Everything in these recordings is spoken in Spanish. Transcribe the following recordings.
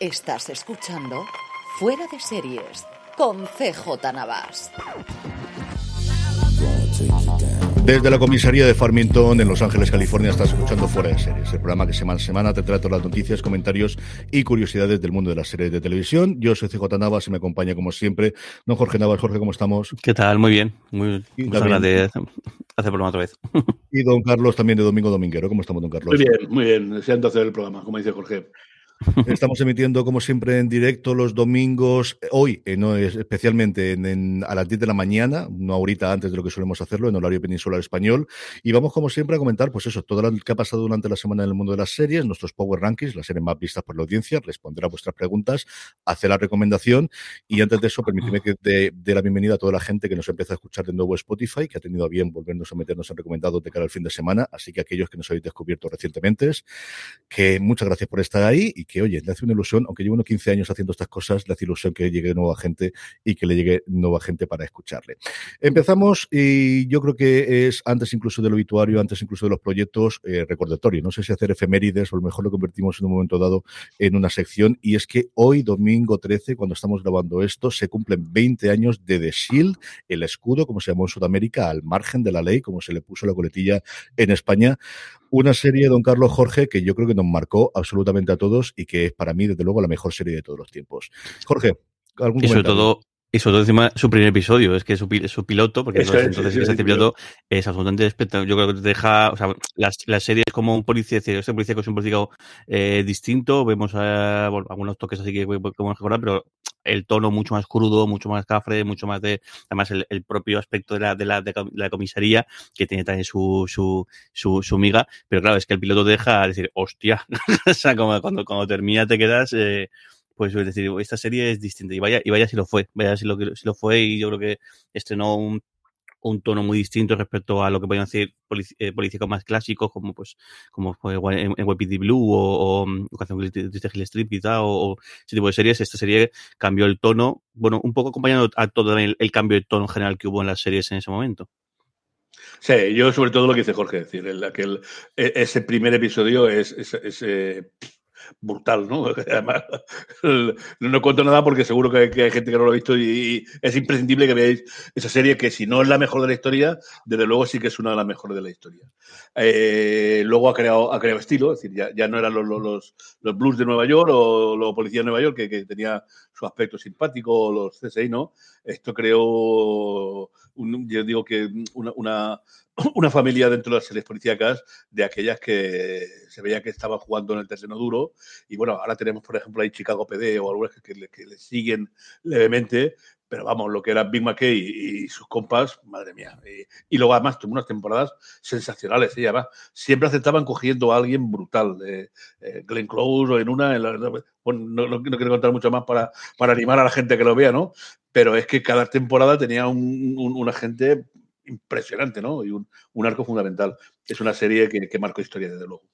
Estás escuchando Fuera de Series con CJ Navas. Desde la comisaría de Farmington en Los Ángeles, California, estás escuchando Fuera de Series, el programa que semana a semana te trae todas las noticias, comentarios y curiosidades del mundo de las series de televisión. Yo soy CJ Navas y me acompaña como siempre don Jorge Navas. Jorge, ¿cómo estamos? ¿Qué tal? Muy bien. Muy, muchas ganas de hacer programa otra vez. Y don Carlos también de Domingo Dominguero. ¿Cómo estamos, don Carlos? Muy bien, muy bien. Deseando hacer el programa, como dice Jorge. Estamos emitiendo, como siempre, en directo los domingos, hoy, eh, no es especialmente en, a las 10 de la mañana, no ahorita antes de lo que solemos hacerlo, en horario peninsular español. Y vamos, como siempre, a comentar, pues eso, todo lo que ha pasado durante la semana en el mundo de las series, nuestros Power Rankings, las series más vistas por la audiencia, responder a vuestras preguntas, hacer la recomendación. Y antes de eso, permitidme que dé dé la bienvenida a toda la gente que nos empieza a escuchar de nuevo Spotify, que ha tenido a bien volvernos a meternos en recomendados de cara al fin de semana. Así que aquellos que nos habéis descubierto recientemente, que muchas gracias por estar ahí y que, oye, le hace una ilusión, aunque llevo unos 15 años haciendo estas cosas, le hace ilusión que llegue nueva gente y que le llegue nueva gente para escucharle. Empezamos y yo creo que es antes incluso del obituario, antes incluso de los proyectos, eh, recordatorio. No sé si hacer efemérides o a lo mejor lo convertimos en un momento dado en una sección y es que hoy, domingo 13, cuando estamos grabando esto, se cumplen 20 años de The Shield, el escudo, como se llamó en Sudamérica, al margen de la ley, como se le puso la coletilla en España. Una serie, don Carlos Jorge, que yo creo que nos marcó absolutamente a todos y que es para mí, desde luego, la mejor serie de todos los tiempos. Jorge, ¿algún Y sobre comentario? todo, y sobre todo encima su primer episodio, es que su, su piloto, porque Eso entonces, es, entonces ese piloto es absolutamente espectacular. Yo creo que te deja, o sea, la, la serie es como un policía, este policía que es un policía eh, distinto, vemos eh, bueno, algunos toques así que podemos mejorar, pero el tono mucho más crudo, mucho más cafre, mucho más de, además el, el propio aspecto de la, de la, de la comisaría, que tiene también su, su, su, su miga, pero claro, es que el piloto te deja decir, hostia, o sea, como cuando, cuando termina te quedas, eh, pues es decir, esta serie es distinta y vaya, y vaya si lo fue, vaya si lo, si lo fue y yo creo que estrenó un, un tono muy distinto respecto a lo que podían polici- eh, policíacos más clásicos como pues como fue en, en YPD Blue o, o Canción de Hill Strip quizá o, ese tipo de series. Esta serie cambió el tono bueno un poco acompañando a todo el, cambio de tono general que hubo en las series en ese momento. Sí, yo sobre todo lo que dice Jorge, es decir, el, e- ese primer episodio es, eh, brutal, ¿no? Además, no cuento nada porque seguro que, hay gente que no lo ha visto y, es imprescindible que veáis esa serie que si no es la mejor de la historia, desde luego sí que es una de las mejores de la historia. Eh, luego ha creado, ha creado estilo, es decir, ya, ya no eran los, los, los blues de Nueva York o los policías de Nueva York que, que tenía su aspecto simpático, los CSI, ¿no? Esto creó, un- yo digo que una, una, una familia dentro de las series policíacas de aquellas que se veía que estaban jugando en el terreno duro. Y bueno, ahora tenemos, por ejemplo, ahí Chicago PD o algunas que, que le siguen levemente. Pero vamos, lo que era Big McKay y, sus compas, madre mía. Y, luego además tuvo unas temporadas sensacionales. ¿eh? Y además siempre aceptaban cogiendo a alguien brutal. Eh, Glenn Close o en una. En la- bueno, no, quiero contar mucho más para, para animar a la gente que lo vea, ¿no? Pero es que cada temporada tenía un agente impresionante, ¿no? Y un, un arco fundamental. Es una serie que, que marcó historia, desde luego.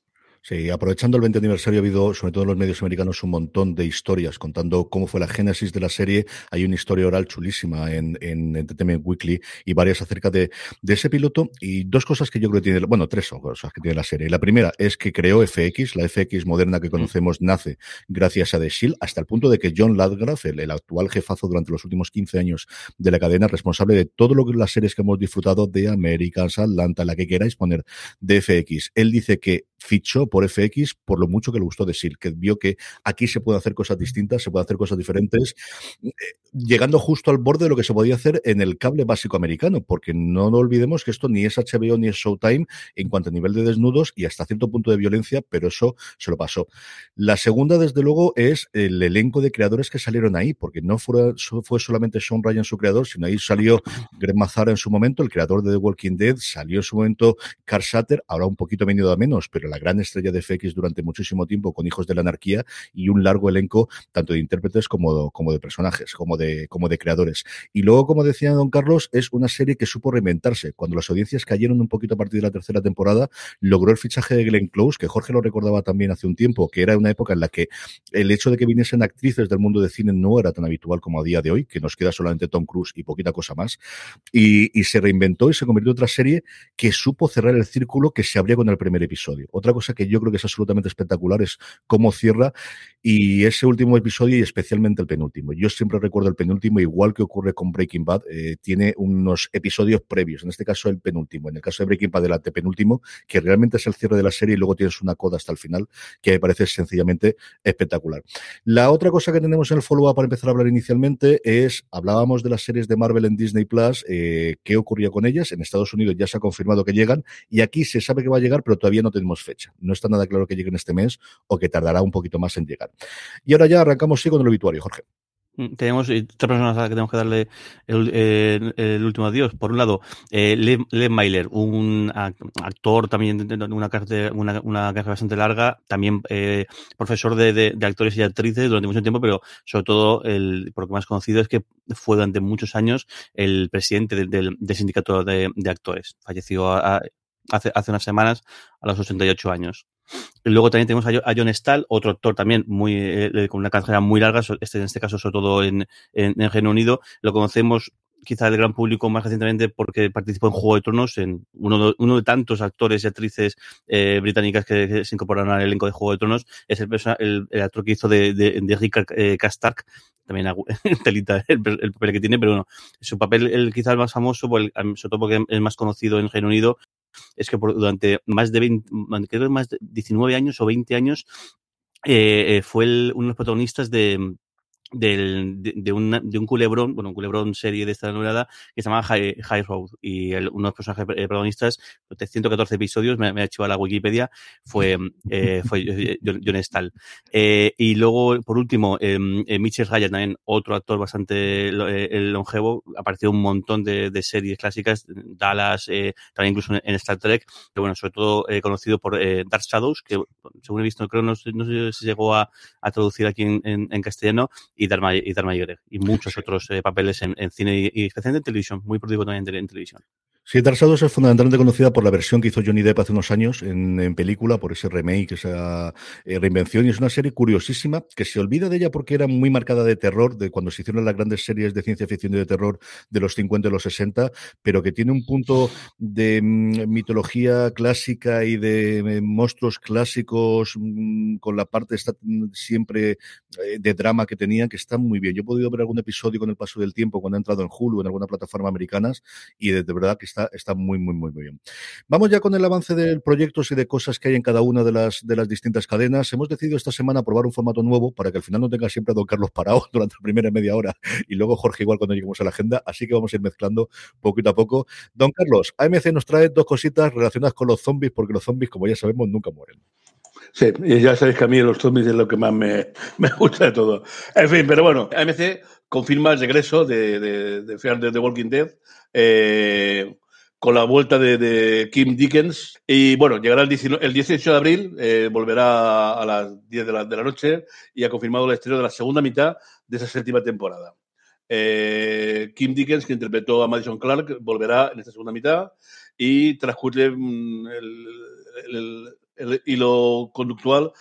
Sí, aprovechando el 20 aniversario ha habido, sobre todo en los medios americanos, un montón de historias contando cómo fue la génesis de la serie. Hay una historia oral chulísima en, en Entertainment Weekly y varias acerca de, de, ese piloto. Y dos cosas que yo creo que tiene, bueno, tres cosas que tiene la serie. La primera es que creó FX, la FX moderna que conocemos nace gracias a The Shield, hasta el punto de que John Ladgraf, el, el actual jefazo durante los últimos 15 años de la cadena, responsable de todo lo que las series que hemos disfrutado de Americans, Atlanta, la que queráis poner de FX. Él dice que fichó por FX por lo mucho que le gustó decir, que vio que aquí se puede hacer cosas distintas, se puede hacer cosas diferentes, eh, llegando justo al borde de lo que se podía hacer en el cable básico americano, porque no nos olvidemos que esto ni es HBO ni es Showtime en cuanto a nivel de desnudos y hasta cierto punto de violencia, pero eso se lo pasó. La segunda, desde luego, es el elenco de creadores que salieron ahí, porque no fue, fue solamente Sean Ryan su creador, sino ahí salió Greg Mazara en su momento, el creador de The Walking Dead, salió en su momento Carl Shatter, ahora un poquito venido a menos, pero la gran estrella de FX durante muchísimo tiempo con Hijos de la Anarquía y un largo elenco tanto de intérpretes como, como de personajes, como de, como de creadores. Y luego, como decía don Carlos, es una serie que supo reinventarse. Cuando las audiencias cayeron un poquito a partir de la tercera temporada, logró el fichaje de Glenn Close, que Jorge lo recordaba también hace un tiempo, que era una época en la que el hecho de que viniesen actrices del mundo de cine no era tan habitual como a día de hoy, que nos queda solamente Tom Cruise y poquita cosa más. Y, y se reinventó y se convirtió en otra serie que supo cerrar el círculo que se abría con el primer episodio. Otra cosa que yo creo que es absolutamente espectacular es cómo cierra y ese último episodio y especialmente el penúltimo. Yo siempre recuerdo el penúltimo, igual que ocurre con Breaking Bad, eh, tiene unos episodios previos, en este caso el penúltimo, en el caso de Breaking Bad el antepenúltimo, que realmente es el cierre de la serie y luego tienes una coda hasta el final, que me parece sencillamente espectacular. La otra cosa que tenemos en el follow-up para empezar a hablar inicialmente es, hablábamos de las series de Marvel en Disney Plus, eh, qué ocurría con ellas, en Estados Unidos ya se ha confirmado que llegan y aquí se sabe que va a llegar, pero todavía no tenemos fecha. No está nada claro que llegue en este mes o que tardará un poquito más en llegar. Y ahora ya arrancamos sí con el obituario, Jorge. Mm, tenemos tres personas a las que tenemos que darle el, último adiós. Por un lado, eh, Len Mailer, un actor también de una una, una carrera bastante larga, también eh, profesor de, de, actores y actrices durante mucho tiempo, pero sobre todo, el, por lo que más conocido es que fue durante muchos años el presidente del, del, del sindicato de, actores. Falleció a, hace, hace unas semanas a los 88 años. Luego también tenemos a John Stahl, otro actor también muy eh, con una carrera muy larga, este, en este caso sobre todo en, en, en Reino Unido. Lo conocemos quizá el gran público más recientemente porque participó en Juego de Tronos, en uno de, uno de tantos actores y actrices eh, británicas que, se incorporaron al elenco de Juego de Tronos, es el, el, el actor que hizo de, de, Rick eh, Kastark, también telita el, el, papel que tiene, pero bueno, su papel el, quizá el más famoso, sobre todo porque es más conocido en Reino Unido, es que por, durante más de 20, creo más de 19 años o 20 años eh, eh, fue el, uno de los protagonistas de, del, de, un, de un culebrón, bueno, un culebrón serie de esta novela que se llama High, High Road y el, uno de los personajes eh, protagonistas de 114 episodios, me, me ha hecho a la Wikipedia, fue, eh, fue John Stahl. Eh, y luego, por último, eh, Mitchell Ryan, también otro actor bastante eh, longevo, apareció un montón de, de series clásicas, Dallas, eh, también incluso en, Star Trek, pero bueno, sobre todo eh, conocido por eh, Dark Shadows, que según he visto, creo no, no sé si llegó a, a traducir aquí en castellano, y Dharma, y y muchos otros eh, papeles en, en, cine y, y especialmente en televisión, muy productivo también en, en televisión. Sí, Dark Shadows es fundamentalmente conocida por la versión que hizo Johnny Depp hace unos años en, película, por ese remake, esa eh, reinvención, y es una serie curiosísima que se olvida de ella porque era muy marcada de terror, de cuando se hicieron las grandes series de ciencia ficción y de terror de los 50 y los 60, pero que tiene un punto de mm, mitología clásica y de eh, monstruos clásicos mm, con la parte mm, siempre eh, de drama que tenía, que está muy bien. Yo he podido ver algún episodio con el paso del tiempo cuando he entrado en Hulu, en alguna plataforma americanas, y de verdad que está, está muy, muy, muy, muy bien. Vamos ya con el avance de proyectos y de cosas que hay en cada una de las, de las distintas cadenas. Hemos decidido esta semana probar un formato nuevo para que al final no tenga siempre a don Carlos parado durante la primera media hora y luego Jorge igual cuando lleguemos a la agenda. Así que vamos a ir mezclando poquito a poco. Don Carlos, AMC nos trae dos cositas relacionadas con los zombies, porque los zombies, como ya sabemos, nunca mueren. Sí, y ya sabéis que a mí los zombies es lo que más me, me gusta de todo. En fin, pero bueno, AMC confirma el regreso de, de, de Fear The Walking Dead. Eh, con la vuelta de, Kim Dickens. Y bueno, llegará el, 19, el 18 de abril, eh, volverá a las 10 de la, de la, noche y ha confirmado el estreno de la segunda mitad de esa séptima temporada. Eh, Kim Dickens, que interpretó a Madison Clark, volverá en esta segunda mitad y transcurre mm, el, el, el hilo conductual,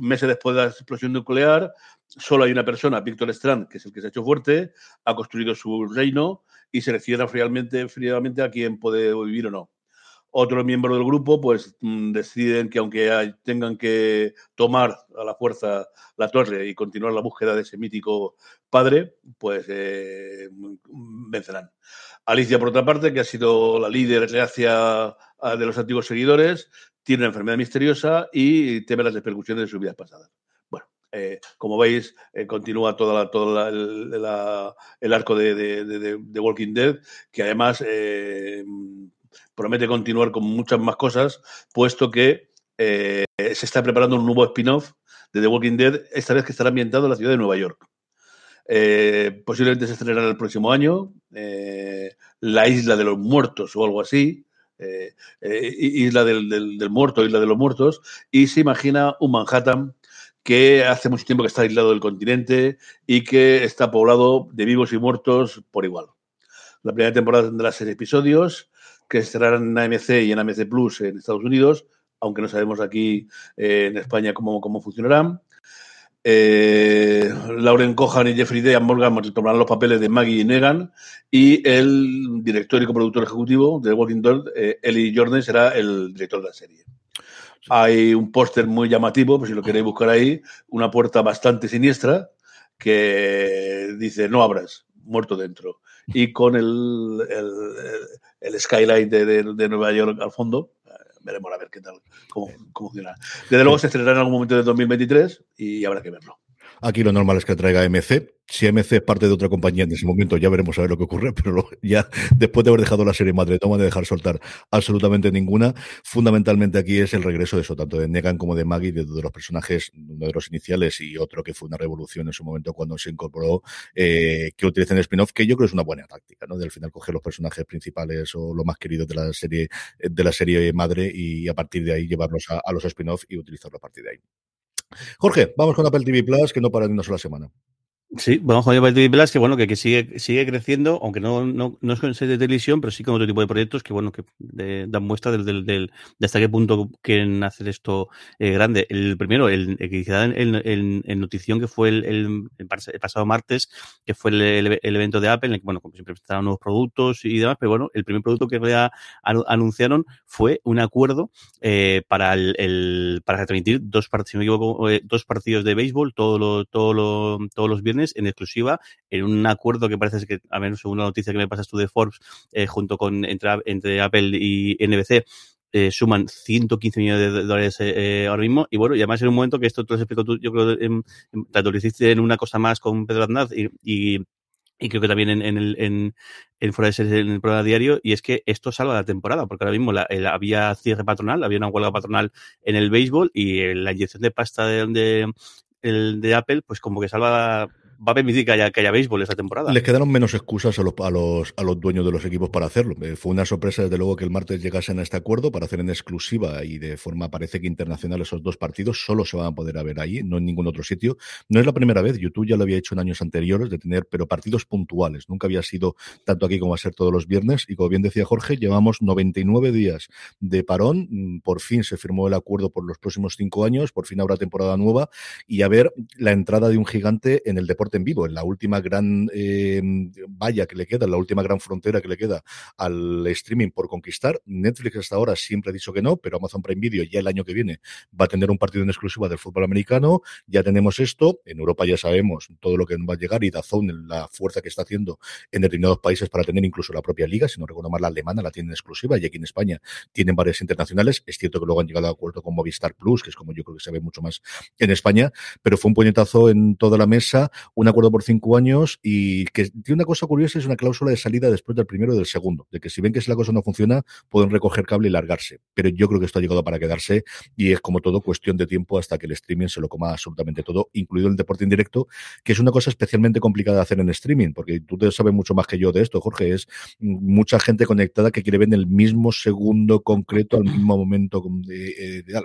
meses después de la explosión nuclear, solo hay una persona, Víctor Strand, que es el que se ha hecho fuerte, ha construido su reino y selecciona fríamente, fríamente a quién puede vivir o no. Otros miembros del grupo pues mm, deciden que aunque tengan que tomar a la fuerza la torre y continuar la búsqueda de ese mítico padre, pues eh, vencerán. Alicia, por otra parte, que ha sido la líder hacia de los antiguos seguidores, tiene una enfermedad misteriosa y teme las repercusiones de sus vidas pasadas. Eh, como veis, eh, continúa todo todo el arco de, de, Walking Dead, que además promete continuar con muchas más cosas, puesto que eh, se está preparando un nuevo spin-off de The Walking Dead, esta vez que estará ambientado en la ciudad de Nueva York. Eh, posiblemente se estrenará el próximo año, eh, La Isla de los Muertos o algo así, Isla del, Muerto, Isla de los Muertos, y se imagina un Manhattan que hace mucho tiempo que está aislado del continente y que está poblado de vivos y muertos por igual. La primera temporada tendrá seis episodios que estarán en AMC y en AMC Plus en Estados Unidos, aunque no sabemos aquí eh, en España cómo, cómo funcionarán. Eh, Lauren Cohan y Jeffrey Dean Morgan tomarán los papeles de Maggie y Negan y el director y coproductor ejecutivo de Walking Dead, eh, Eli Jordan, será el director de la serie. Hay un póster muy llamativo, pues si lo queréis buscar ahí, una puerta bastante siniestra que dice no abras, muerto dentro y con el, el, skyline de, de, Nueva York al fondo. Eh, veremos a ver qué tal, cómo, cómo funciona. Desde luego se estrenará en algún momento de 2023 y habrá que verlo. Aquí lo normal es que traiga MC. Si MC es parte de otra compañía en ese momento, ya veremos a ver lo que ocurre, pero ya después de haber dejado la serie madre, toma de dejar soltar absolutamente ninguna. Fundamentalmente aquí es el regreso de eso, tanto de Negan como de Maggie, de, los personajes, uno de los iniciales y otro que fue una revolución en su momento cuando se incorporó, eh, que utilicen spin-off, que yo creo es una buena táctica, ¿no? De al final coger los personajes principales o lo más queridos de la serie, de la serie madre y a partir de ahí llevarlos a, a los spin-off y utilizarlo a partir de ahí. Jorge, vamos con Apple TV Plus, que no para ni una sola semana. Sí, vamos con TV Plus, que bueno, que, que, sigue, sigue creciendo, aunque no, no, no es con serie de televisión, pero sí con otro tipo de proyectos que bueno, que dan muestra del, del, de hasta qué punto quieren hacer esto eh, grande. El primero, el, que quizá en, en, notición que fue el, el, el, pasado martes, que fue el, evento de Apple, en el que bueno, como siempre presentaron nuevos productos y demás, pero bueno, el primer producto que anunciaron fue un acuerdo eh, para el, para retransmitir dos partidos, si me equivoco, eh, dos partidos de béisbol todo lo, todo lo, todos los viernes en exclusiva en un acuerdo que parece que, a menos según la noticia que me pasas tú de Forbes, eh, junto con entre, entre Apple y NBC, eh, suman 115 millones de dólares eh, ahora mismo. Y bueno, y además en un momento que esto te lo explico tú, yo creo, en, en, tanto en una cosa más con Pedro Aznaz y, y, creo que también en, en el en, en fuera de series en el programa diario, y es que esto salva la temporada, porque ahora mismo la, había cierre patronal, había una huelga patronal en el béisbol y la inyección de pasta de, de, el de Apple, pues como que salva va a permitir que haya, béisbol esta temporada. Les quedaron menos excusas a los, a los, a los dueños de los equipos para hacerlo. Eh, fue una sorpresa, desde luego, que el martes llegasen a este acuerdo para hacer en exclusiva y de forma, parece que internacional, esos dos partidos solo se van a poder ver ahí, no en ningún otro sitio. No es la primera vez, YouTube ya lo había hecho en años anteriores, de tener, pero partidos puntuales. Nunca había sido tanto aquí como va a ser todos los viernes. Y como bien decía Jorge, llevamos 99 días de parón. Mm, por fin se firmó el acuerdo por los próximos cinco años, por fin habrá temporada nueva y a ver la entrada de un gigante en el deporte en vivo, en la última gran eh, valla que le queda, en la última gran frontera que le queda al streaming por conquistar. Netflix hasta ahora siempre ha dicho que no, pero Amazon Prime Video ya el año que viene va a tener un partido en exclusiva del fútbol americano. Ya tenemos esto. En Europa ya sabemos todo lo que va a llegar y Dazón, la fuerza que está haciendo en determinados países para tener incluso la propia liga. Si no recuerdo mal, la alemana la tienen exclusiva y aquí en España tienen varias internacionales. Es cierto que luego han llegado a acuerdo con Movistar Plus, que es como yo creo que se ve mucho más en España, pero fue un puñetazo en toda la mesa, un acuerdo por cinco años y que tiene una cosa curiosa, es una cláusula de salida después del primero y del segundo, de que si ven que si la cosa no funciona, pueden recoger cable y largarse. Pero yo creo que esto ha llegado para quedarse y es como todo cuestión de tiempo hasta que el streaming se lo coma absolutamente todo, incluido el deporte en directo, que es una cosa especialmente complicada de hacer en streaming, porque tú te sabes mucho más que yo de esto, Jorge, es mucha gente conectada que quiere ver en el mismo segundo concreto al mismo momento ideal.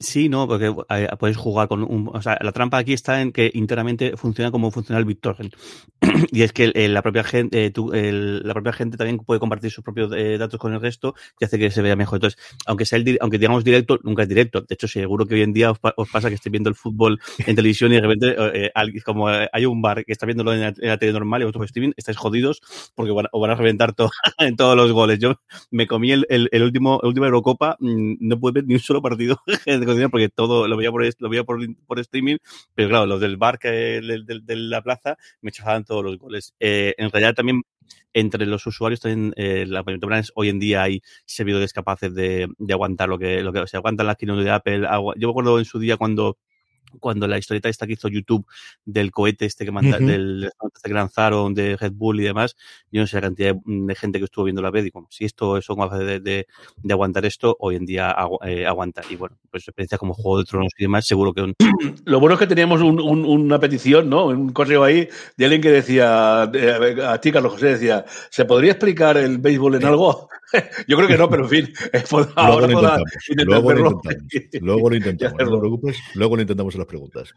Sí, no, porque eh, puedes jugar con un. O sea, la trampa aquí está en que internamente funciona como funciona el BitTorrent. y es que la propia gente, eh, la propia gente también puede compartir sus propios eh, datos con el resto y hace que se vea mejor. Entonces, aunque sea el, aunque digamos directo, nunca es directo. De hecho, seguro que hoy en día os, pasa que estéis viendo el fútbol en televisión y de repente, como hay un bar que está viéndolo en la, tele normal y vosotros streaming, estáis jodidos porque van, os van a reventar en todos los goles. Yo me comí el, el, último, el último Eurocopa, mm, no pude ver ni un solo partido porque todo lo veía por, lo veía por, por streaming, pero claro, los del bar que de, la plaza me echaban todos los goles. Eh, en realidad también entre los usuarios también eh, la hoy en día hay servidores capaces de, de aguantar lo que, lo que se aguantan las keynote de Apple. Yo me acuerdo en su día cuando cuando la historieta esta que hizo YouTube del cohete este que manda, del este que lanzaron de Red Bull y demás, yo no sé la cantidad de, gente que estuvo viendo la vez y como si esto es capaz de, de, de, aguantar esto, hoy en día eh, aguanta. Y bueno, pues experiencia como Juego de Tronos y demás, seguro que... Lo bueno es que teníamos un, un, una petición, ¿no? Un correo ahí de alguien que decía, a ti Carlos José decía, ¿se podría explicar el béisbol en algo? Yo creo que no, pero en fin, ahora luego, lo luego, lo intentamos. luego lo intentamos. no te preocupes, luego lo intentamos en preguntas.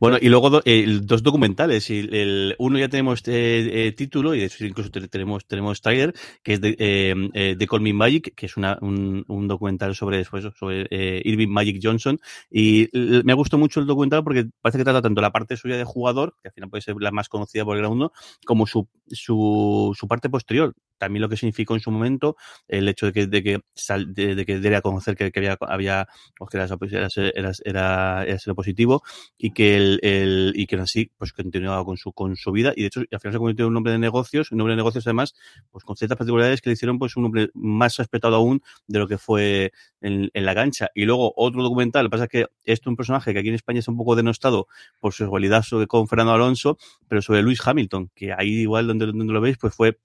bueno, y luego dos documentales. El, uno ya tenemos este, eh, título y incluso tenemos, tenemos trailer, que es de, eh, eh, de Call Me Magic, que es una, un, documental sobre, pues, sobre eh, Irving Magic Johnson. Y me ha gustado mucho el documental porque parece que trata tanto la parte suya de jugador, que al final puede ser la más conocida por el mundo, como su, su, su parte posterior también lo que significó en su momento el hecho de que de que sal, de, que diera a conocer que, que había había pues que era, era, era, era, positivo y que el, el y que así pues continuaba con su con su vida. Y de hecho al final se convirtió en un hombre de negocios un hombre de negocios además pues con ciertas particularidades que le hicieron pues un hombre más respetado aún de lo que fue en, en la cancha. Y luego otro documental lo que pasa es que esto es un personaje que aquí en España es un poco denostado por su igualdad con Fernando Alonso pero sobre Luis Hamilton que ahí igual donde, donde lo veis pues fue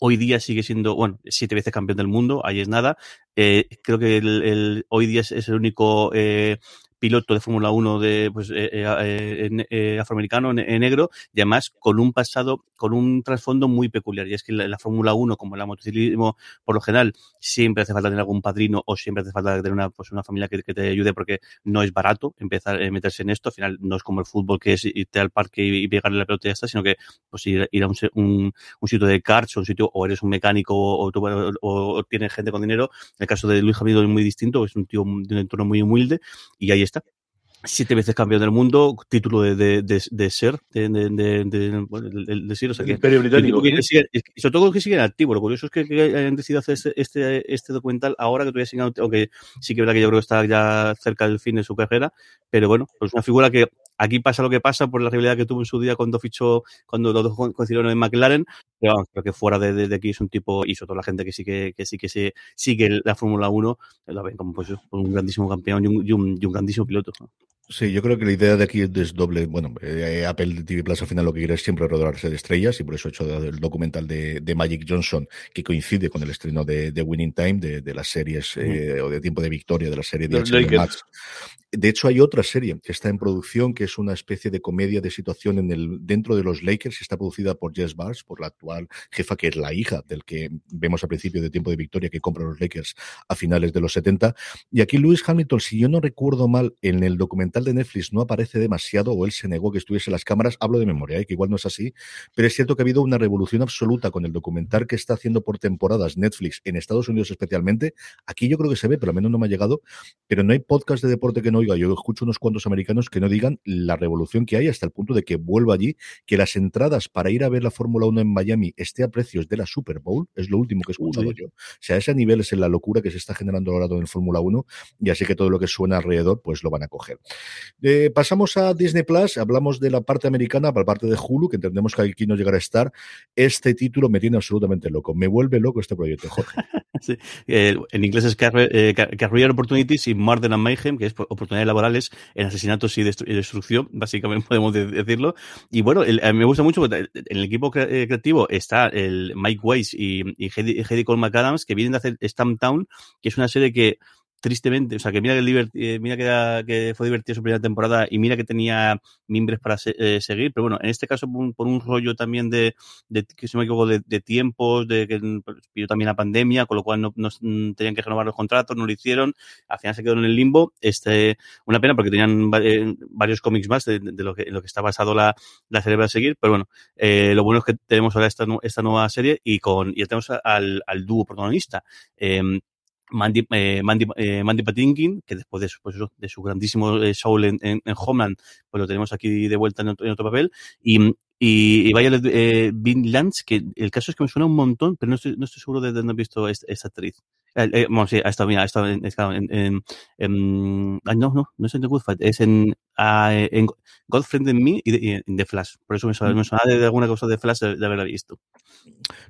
Hoy día sigue siendo, bueno, siete veces campeón del mundo, ahí es nada. Eh, creo que el, el, hoy día es, es el único eh, piloto de Fórmula 1 de pues eh, eh, eh, afroamericano negro y además con un pasado con un trasfondo muy peculiar y es que la, la Fórmula 1 como el motociclismo por lo general siempre hace falta tener algún padrino o siempre hace falta tener una pues una familia que, te ayude porque no es barato empezar a meterse en esto. Al final no es como el fútbol que es irte al parque y, pegarle la pelota y ya está sino que pues ir, ir a un, un, un, sitio de karts o un sitio o eres un mecánico o, o, o, tienes gente con dinero el caso de Luis Javier es muy distinto es un tío de un entorno muy humilde y ahí está siete veces campeón del mundo, título de, de, de, de ser, de, de, ser, o sea que, Imperio Británico. Que, y sobre todo que siguen activos. Lo curioso es que, que hayan decidido hacer este, este, este documental ahora que todavía siguen, aunque sí que es verdad que yo creo que está ya cerca del fin de su carrera, pero bueno, pues una figura que aquí pasa lo que pasa por la rivalidad que tuvo en su día cuando fichó, cuando los dos coincidieron en McLaren, pero creo que fuera de, de, de, aquí es un tipo, y sobre todo la gente que sí que, que sí que se sigue la Fórmula 1, lo ven como pues, un grandísimo campeón y un, y un, y un grandísimo piloto. Sí, yo creo que la idea de aquí es doble. Bueno, eh, Apple TV Plus al final lo que quiere es siempre rodearse de estrellas y por eso he hecho el documental de, de Magic Johnson que coincide con el estreno de, de Winning Time, de, de las series eh, o de Tiempo de Victoria de la serie de HBO Max. De hecho, hay otra serie que está en producción, que es una especie de comedia de situación en el, dentro de los Lakers, está producida por Jess Bars, por la actual jefa, que es la hija del que vemos al principio de Tiempo de Victoria, que compra los Lakers a finales de los 70. Y aquí Lewis Hamilton, si yo no recuerdo mal, en el documental de Netflix no aparece demasiado, o él se negó que estuviese en las cámaras, hablo de memoria, ¿eh? que igual no es así, pero es cierto que ha habido una revolución absoluta con el documental que está haciendo por temporadas Netflix, en Estados Unidos especialmente. Aquí yo creo que se ve, pero al menos no me ha llegado, pero no hay podcast de deporte que no oiga. Yo escucho unos cuantos americanos que no digan la revolución que hay hasta el punto de que vuelva allí, que las entradas para ir a ver la Fórmula 1 en Miami esté a precios de la Super Bowl, es lo último que he escuchado Uy. yo. O sea, a ese nivel es en la locura que se está generando ahora en Fórmula 1 y así que todo lo que suena alrededor pues lo van a coger. Eh, pasamos a Disney Plus, hablamos de la parte americana, para la parte de Hulu, que entendemos que aquí no llegará a estar. Este título me tiene absolutamente loco, me vuelve loco este proyecto, Jorge. en inglés es Career, eh, Career Opportunities y Murder and Mayhem, que es oportunidades laborales en asesinatos y, destru y destrucción, básicamente podemos de decirlo. Y bueno, me gusta mucho, en el equipo eh, creativo está el Mike Weiss y, y Cole McAdams, que vienen de hacer Stamptown, que es una serie que tristemente, o sea, que mira que, eh, mira fue divertida su primera temporada y mira que tenía mimbres para eh, seguir, pero bueno, en este caso por un, rollo también de, que se me equivoco, de, tiempos, de que pues, pidió también la pandemia, con lo cual no, mm, tenían que renovar los contratos, no lo hicieron, al final se quedó en el limbo, este, una pena porque tenían eh, varios cómics más de, lo que, lo que está basado la, la serie para seguir, pero bueno, eh, lo bueno es que tenemos ahora esta, esta nueva serie y con, y tenemos al, al dúo protagonista. Mandy, eh, Mandy, eh, Mandy Patinkin, que después de su, pues de su grandísimo eh, en, en, en, Homeland, pues lo tenemos aquí de vuelta en otro, en otro papel. Y, y, y vaya eh, Vin Lance, que el caso es que me suena un montón, pero no estoy, no estoy seguro de dónde he visto esta, esta actriz. Eh, eh, bueno, sí, ha estado, mira, ha estado en, en, en, en ah, no, no, no es en The Good Fight, es en, uh, en Godfriend and Me y, en The Flash. Por eso me suena, me suena de, de, alguna cosa de Flash de, de haberla visto.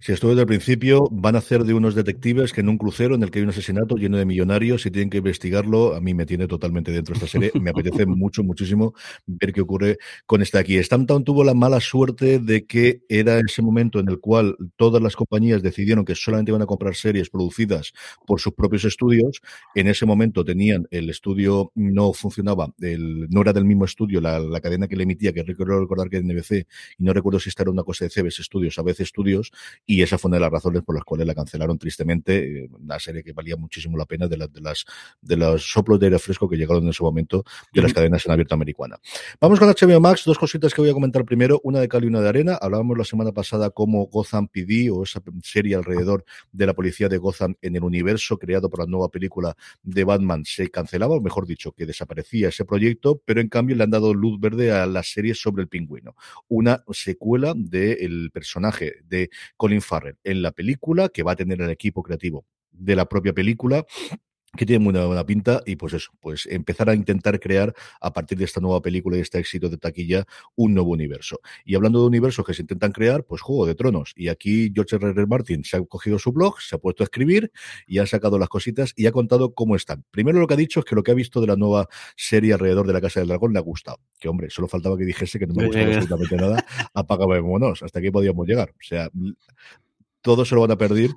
Si esto desde el principio, van a hacer de unos detectives que en un crucero en el que hay un asesinato lleno de millonarios y tienen que investigarlo, a mí me tiene totalmente dentro esta serie. Me apetece mucho, muchísimo ver qué ocurre con esta aquí. Stamptown tuvo la mala suerte de que era ese momento en el cual todas las compañías decidieron que solamente iban a comprar series producidas por sus propios estudios. En ese momento tenían el estudio, no funcionaba, el, no era del mismo estudio la, la cadena que le emitía, que recuerdo recordar que era NBC, y no recuerdo si esta era una cosa de CBS Studios, a veces Studios, y esa fue una de las razones por las cuales la cancelaron tristemente, una serie que valía muchísimo la pena de, la, de las de los soplos de aire fresco que llegaron en ese momento de las cadenas en abierto americana. Vamos con HBO Max, dos cositas que voy a comentar primero, una de cal y una de arena. Hablábamos la semana pasada cómo Gotham PD o esa serie alrededor de la policía de Gotham en el universo creado por la nueva película de Batman se cancelaba, o mejor dicho, que desaparecía ese proyecto, pero en cambio le han dado luz verde a la serie sobre el pingüino. Una secuela del personaje de Colin Farrell en la película, que va a tener el equipo creativo de la propia película que tiene muy buena pinta y pues eso, pues empezar a intentar crear a partir de esta nueva película y este éxito de taquilla un nuevo universo. Y hablando de universos que se intentan crear, pues Juego de Tronos. Y aquí George R. R. Martin se ha cogido su blog, se ha puesto a escribir y ha sacado las cositas y ha contado cómo están. Primero lo que ha dicho es que lo que ha visto de la nueva serie alrededor de la Casa del Dragón le ha gustado. Que hombre, solo faltaba que dijese que no me gustaba absolutamente nada, apagámonos, hasta aquí podíamos llegar. O sea, todos se lo van a perder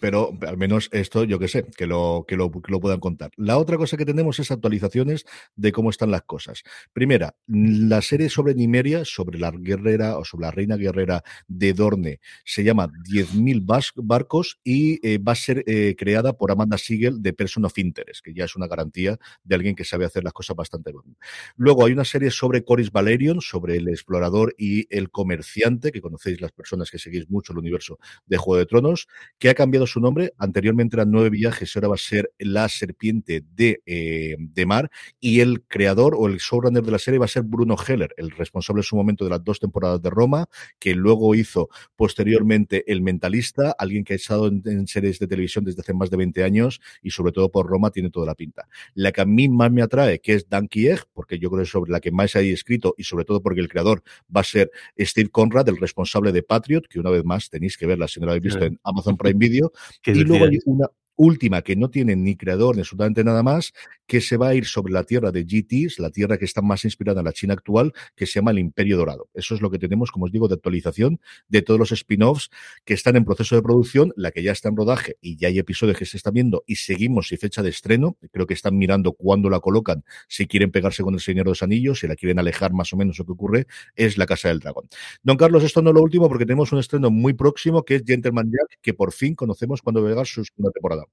pero al menos esto yo que sé, que lo, que lo, que lo puedan contar. La otra cosa que tenemos es actualizaciones de cómo están las cosas. Primera, la serie sobre Nimeria, sobre la guerrera o sobre la reina guerrera de Dorne, se llama 10.000 barcos y eh, va a ser eh, creada por Amanda Siegel de Person of Interest, que ya es una garantía de alguien que sabe hacer las cosas bastante bien. Luego hay una serie sobre Coris Valerion, sobre el explorador y el comerciante, que conocéis las personas que seguís mucho el universo de Juego de Tronos, que ha cambiado su nombre. Anteriormente eran nueve viajes, ahora va a ser La Serpiente de, eh, de Mar. Y el creador o el showrunner de la serie va a ser Bruno Heller, el responsable en su momento de las dos temporadas de Roma, que luego hizo posteriormente El Mentalista, alguien que ha estado en, en series de televisión desde hace más de 20 años y sobre todo por Roma tiene toda la pinta. La que a mí más me atrae, que es Dan Kieg, porque yo creo que es sobre la que más hay escrito y sobre todo porque el creador va a ser Steve Conrad, el responsable de Patriot, que una vez más tenéis que verla si no la habéis visto en Amazon Prime Video. Y luego hay una última que no tiene ni creador ni absolutamente nada más, que se va a ir sobre la tierra de GTs, la tierra que está más inspirada en la China actual, que se llama el Imperio Dorado. Eso es lo que tenemos, como os digo, de actualización de todos los spin-offs que están en proceso de producción, la que ya está en rodaje y ya hay episodios que se están viendo y seguimos sin fecha de estreno. Creo que están mirando cuándo la colocan, si quieren pegarse con el Señor de los Anillos, si la quieren alejar más o menos lo que ocurre, es la Casa del Dragón. Don Carlos, esto no es lo último porque tenemos un estreno muy próximo que es Gentleman Jack, que por fin conocemos cuando va a llegar su segunda temporada.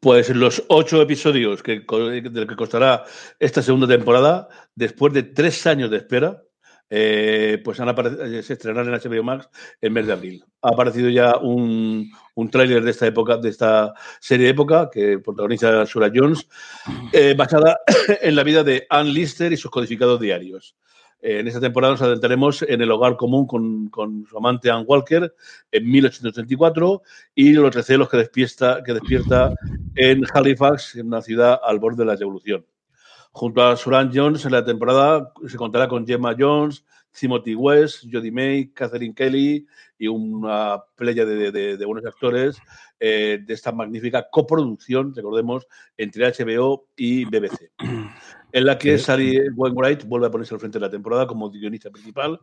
Pues los ocho episodios que, del que costará esta segunda temporada, después de tres años de espera, eh, pues han se estrenarán en HBO Max en mes de abril. Ha aparecido ya un, un tráiler de esta época, de esta serie época, que protagoniza Sura Jones, eh, basada en la vida de Ann Lister y sus codificados diarios. Eh, en esta temporada nos adentraremos en el hogar común con, con su amante Ann Walker en 1834 y los recelos que despierta, que despierta en Halifax, en una ciudad al borde de la revolución. Junto a Suran Jones, en la temporada se contará con Gemma Jones, Timothy West, Jodie May, Catherine Kelly y una playa de, de, de buenos actores eh, de esta magnífica coproducción, recordemos, entre HBO y BBC, en la que Sally Wainwright vuelve a ponerse al frente de la temporada como guionista principal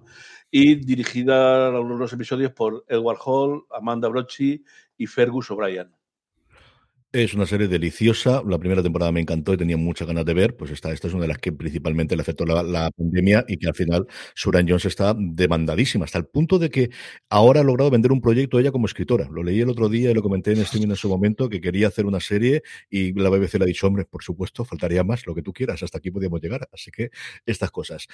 y dirigida algunos episodios por Edward Hall, Amanda Brocci y Fergus O'Brien. Es una serie deliciosa. La primera temporada me encantó y tenía muchas ganas de ver. Pues esta, esta es una de las que principalmente le afectó la, pandemia y que al final Suran Jones está demandadísima, hasta el punto de que ahora ha logrado vender un proyecto ella como escritora. Lo leí el otro día y lo comenté en streaming en su momento, que quería hacer una serie y la BBC le ha dicho, hombre, por supuesto, faltaría más, lo que tú quieras, hasta aquí podíamos llegar. Así que estas cosas.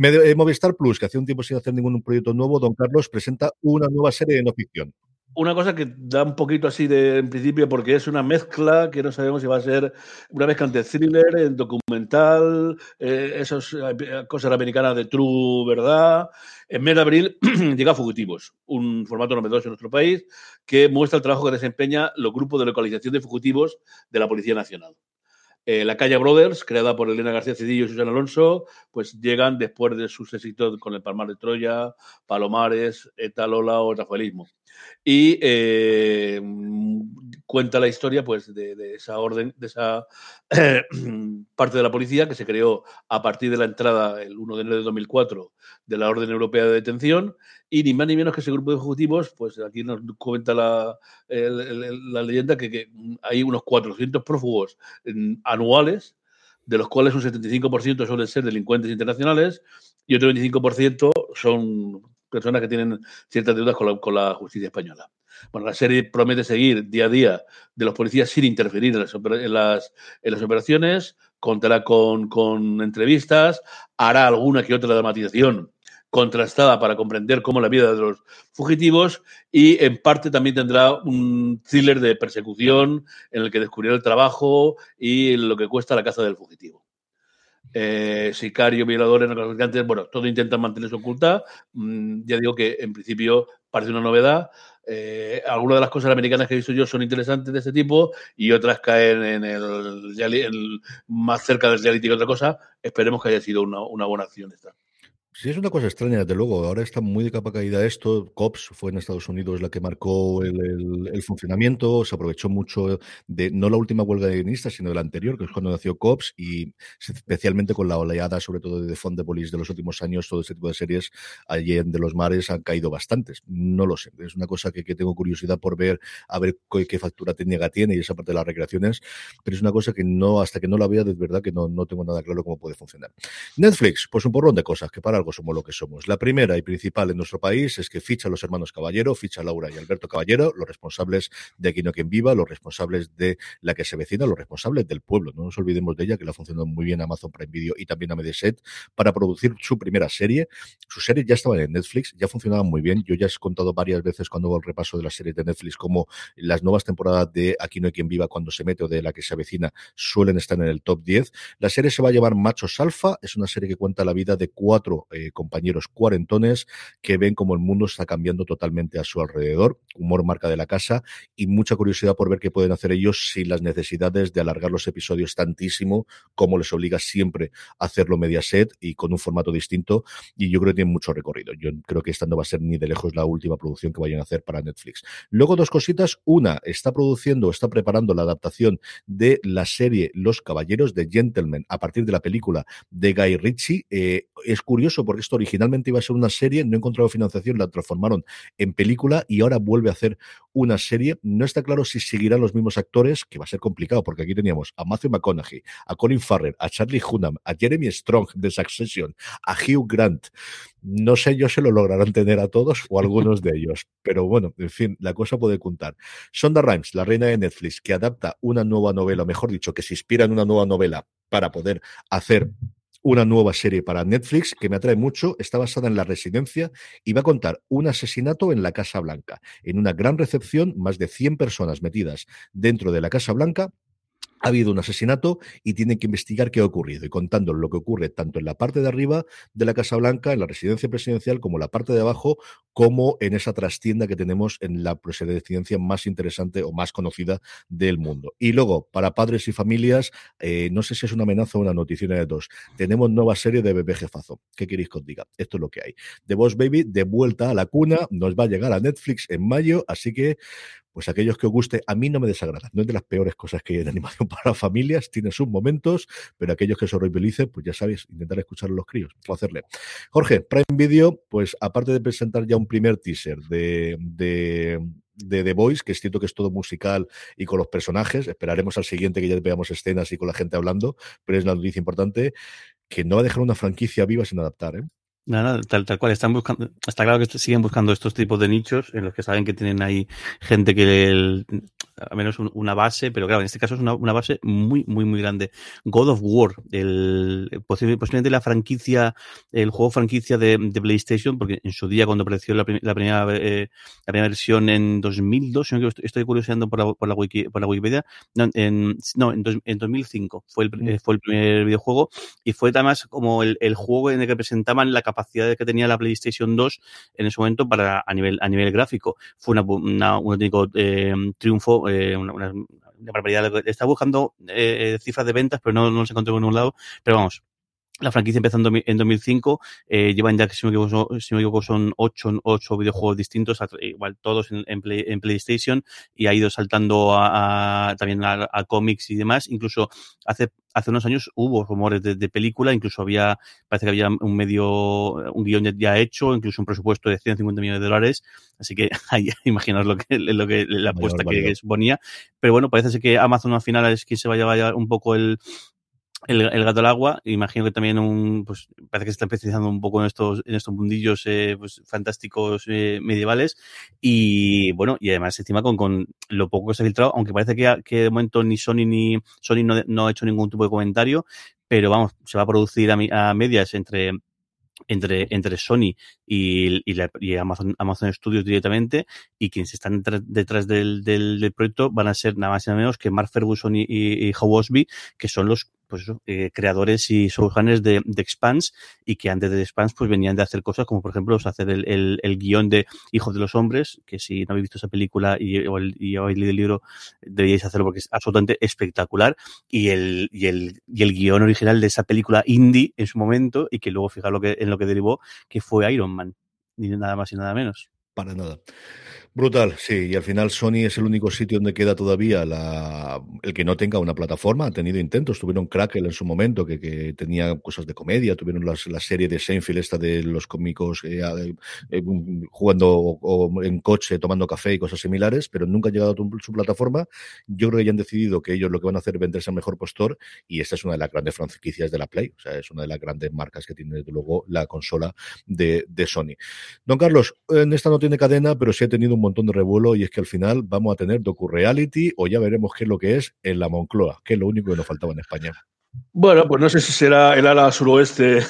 Eh, Movistar Plus, que hace un tiempo sin hacer ningún proyecto nuevo, Don Carlos presenta una nueva serie de no ficción una cosa que da un poquito así de en principio porque es una mezcla que no sabemos si va a ser una mezcla entre thriller, documental, eh, esas eh, cosas americanas de true, ¿verdad? En mes de abril llega Fugitivos, un formato novedoso en nuestro país que muestra el trabajo que desempeña los grupos de localización de fugitivos de la Policía Nacional. Eh, la Calle Brothers, creada por Elena García Cedillo y Susana Alonso, pues llegan después de sus éxitos con El Palmar de Troya, Palomares, Eta Lola o Rafaelismo. Y eh, cuenta la historia pues, de, esa orden, de esa parte de la policía que se creó a partir de la entrada el 1 de enero de 2004 de la Orden Europea de Detención y ni más ni menos que ese grupo de ejecutivos, pues aquí nos cuenta la, la leyenda que, hay unos 400 prófugos anuales, de los cuales un 75% suelen ser delincuentes internacionales y otro 25% son personas que tienen ciertas deudas con la, justicia española. Bueno, la serie promete seguir día a día de los policías sin interferir en las, en las, en las operaciones, contará con, con, entrevistas, hará alguna que otra dramatización contrastada para comprender cómo la vida de los fugitivos y en parte también tendrá un thriller de persecución en el que descubrirá el trabajo y lo que cuesta la casa del fugitivo. Eh, sicario, violadores, narcotraficantes, bueno, todo intentan mantenerse oculta. Mm, ya digo que en principio parece una novedad. Eh, algunas de las cosas americanas que he visto yo son interesantes de ese tipo y otras caen en el, más cerca del reality que otra cosa. Esperemos que haya sido una, una buena acción esta. Sí, es una cosa extraña, desde luego. Ahora está muy de capa caída esto. COPS fue en Estados Unidos la que marcó el, funcionamiento. Se aprovechó mucho de no la última huelga de guionistas, sino de la anterior, que es cuando nació COPS, y especialmente con la oleada, sobre todo de The Fond de los últimos años, todo este tipo de series allí en de los mares han caído bastantes. No lo sé. Es una cosa que, tengo curiosidad por ver, a ver qué, factura técnica tiene y esa parte de las recreaciones, pero es una cosa que no, hasta que no la vea, de verdad que no, no tengo nada claro cómo puede funcionar. Netflix, pues un porrón de cosas que para somos lo que somos. La primera y principal en nuestro país es que ficha a los hermanos Caballero, ficha a Laura y Alberto Caballero, los responsables de Aquí no quien viva, los responsables de la que se vecina, los responsables del pueblo. No nos olvidemos de ella, que le ha funcionado muy bien Amazon Prime Video y también a Mediaset para producir su primera serie. Sus series ya estaban en Netflix, ya funcionaban muy bien. Yo ya he contado varias veces cuando hago el repaso de las series de Netflix como las nuevas temporadas de Aquí no hay quien viva cuando se mete o de la que se avecina suelen estar en el top 10. La serie se va a llamar Machos Alfa, es una serie que cuenta la vida de cuatro eh, compañeros cuarentones que ven como el mundo está cambiando totalmente a su alrededor, humor marca de la casa y mucha curiosidad por ver qué pueden hacer ellos sin las necesidades de alargar los episodios tantísimo como les obliga siempre a hacerlo Mediaset y con un formato distinto y yo creo que tiene mucho recorrido. Yo creo que esta no va a ser ni de lejos la última producción que vayan a hacer para Netflix. Luego dos cositas, una está produciendo, está preparando la adaptación de la serie Los Caballeros de Gentleman a partir de la película de Guy Ritchie. Eh, es curioso porque esto originalmente iba a ser una serie, no he encontrado financiación, la transformaron en película y ahora vuelve a hacer una serie. No está claro si seguirán los mismos actores, que va a ser complicado, porque aquí teníamos a Matthew McConaughey, a Colin Farrell, a Charlie Hunnam, a Jeremy Strong de Succession, a Hugh Grant. No sé yo si lo lograrán tener a todos o algunos de ellos, pero bueno, en fin, la cosa puede contar. Sonda Rhimes, la reina de Netflix, que adapta una nueva novela, mejor dicho, que se inspira en una nueva novela para poder hacer una nueva serie para Netflix que me atrae mucho. Está basada en la residencia y va a contar un asesinato en la Casa Blanca. En una gran recepción, más de 100 personas metidas dentro de la Casa Blanca ha habido un asesinato y tienen que investigar qué ha ocurrido y contando lo que ocurre tanto en la parte de arriba de la Casa Blanca, en la residencia presidencial, como en la parte de abajo, como en esa trastienda que tenemos en la presidencia más interesante o más conocida del mundo. Y luego, para padres y familias, eh, no sé si es una amenaza o una noticia de dos, tenemos nueva serie de Bebé Jefazo. ¿Qué queréis que os diga? Esto es lo que hay. The Boss Baby, de vuelta a la cuna, nos va a llegar a Netflix en mayo, así que pues aquellos que os guste, a mí no me desagrada. No es de las peores cosas que hay en animación para familias, tiene sus momentos, pero aquellos que se horribilicen, pues ya sabéis, intentar escuchar a los críos, o hacerle. Jorge, Prime Video, pues aparte de presentar ya un primer teaser de, de The Voice, que es cierto que es todo musical y con los personajes. Esperaremos al siguiente que ya veamos escenas y con la gente hablando, pero es una noticia importante que no va a dejar una franquicia viva sin adaptar, ¿eh? Nada, tal, tal cual. Están buscando, está claro que siguen buscando estos tipos de nichos en los que saben que tienen ahí gente que el, al menos una base, pero claro, en este caso es una, una, base muy, muy, muy grande. God of War, el, posiblemente la franquicia, el juego franquicia de, de PlayStation, porque en su día cuando apareció la, la primera, eh, la primera versión en 2002, estoy curioseando por la, por la, Wiki, por la Wikipedia, no, en, no, en, dos, en 2005 fue el, mm. fue el primer videojuego y fue además como el, el juego en el que presentaban la capacidad capacidades que tenía la PlayStation 2 en ese momento para a nivel a nivel gráfico. Fue una, una, un auténtico eh, triunfo, eh, una, una, barbaridad. Estaba buscando eh, cifras de ventas, pero no, no los encontré en ningún lado. Pero vamos, la franquicia empezó en 2005, eh, llevan ya, si me equivoco, si me equivoco son ocho, ocho videojuegos distintos, igual todos en, en, Play, en PlayStation, y ha ido saltando a, a también a, a, cómics y demás. Incluso hace, hace unos años hubo rumores de, de, película, incluso había, parece que había un medio, un guion ya, hecho, incluso un presupuesto de 150 millones de dólares. Así que ahí imaginaos lo que, lo que la apuesta que, que, suponía. Pero bueno, parece ser que Amazon al final es quien se vaya a llevar un poco el, el, el, gato al agua. Imagino que también un, pues, parece que se está especializando un poco en estos, en estos mundillos eh, pues, fantásticos eh, medievales. Y bueno, y además encima con, con lo poco que se ha filtrado, aunque parece que, que de momento ni Sony ni Sony no, no, ha hecho ningún tipo de comentario, pero vamos, se va a producir a, a medias entre entre, entre Sony y, y, la, y, Amazon, Amazon Studios directamente y quienes están detrás, del, del, del, proyecto van a ser nada más y nada menos que Mark Ferguson y, y, y Osby, que son los pues eso, eh, creadores y showrunners de, de Expanse y que antes de Expanse pues venían de hacer cosas como por ejemplo hacer el, el, el guion de Hijos de los Hombres, que si no habéis visto esa película y, o el, y habéis leído el libro deberíais hacerlo porque es absolutamente espectacular y el, y el, y el guion original de esa película indie en su momento y que luego fijaros lo que, en lo que derivó que fue Iron Man, ni nada más y nada menos. Para nada. Brutal, sí, y al final Sony es el único sitio donde queda todavía la, el que no tenga una plataforma. Ha tenido intentos, tuvieron Crackle en su momento, que, que tenía cosas de comedia, tuvieron las, la serie de Seinfeld, esta de los cómicos eh, eh, jugando o, en coche, tomando café y cosas similares, pero nunca ha llegado a su plataforma. Yo creo que ya han decidido que ellos lo que van a hacer es venderse al mejor postor, y esta es una de las grandes franquicias de la Play, o sea, es una de las grandes marcas que tiene luego la consola de, de Sony. Don Carlos, en esta no tiene cadena, pero sí ha tenido un montón de revuelo y es que al final vamos a tener docu-reality o ya veremos qué es lo que es en la Moncloa, que es lo único que nos faltaba en España. Bueno, pues no sé si será el ala suroeste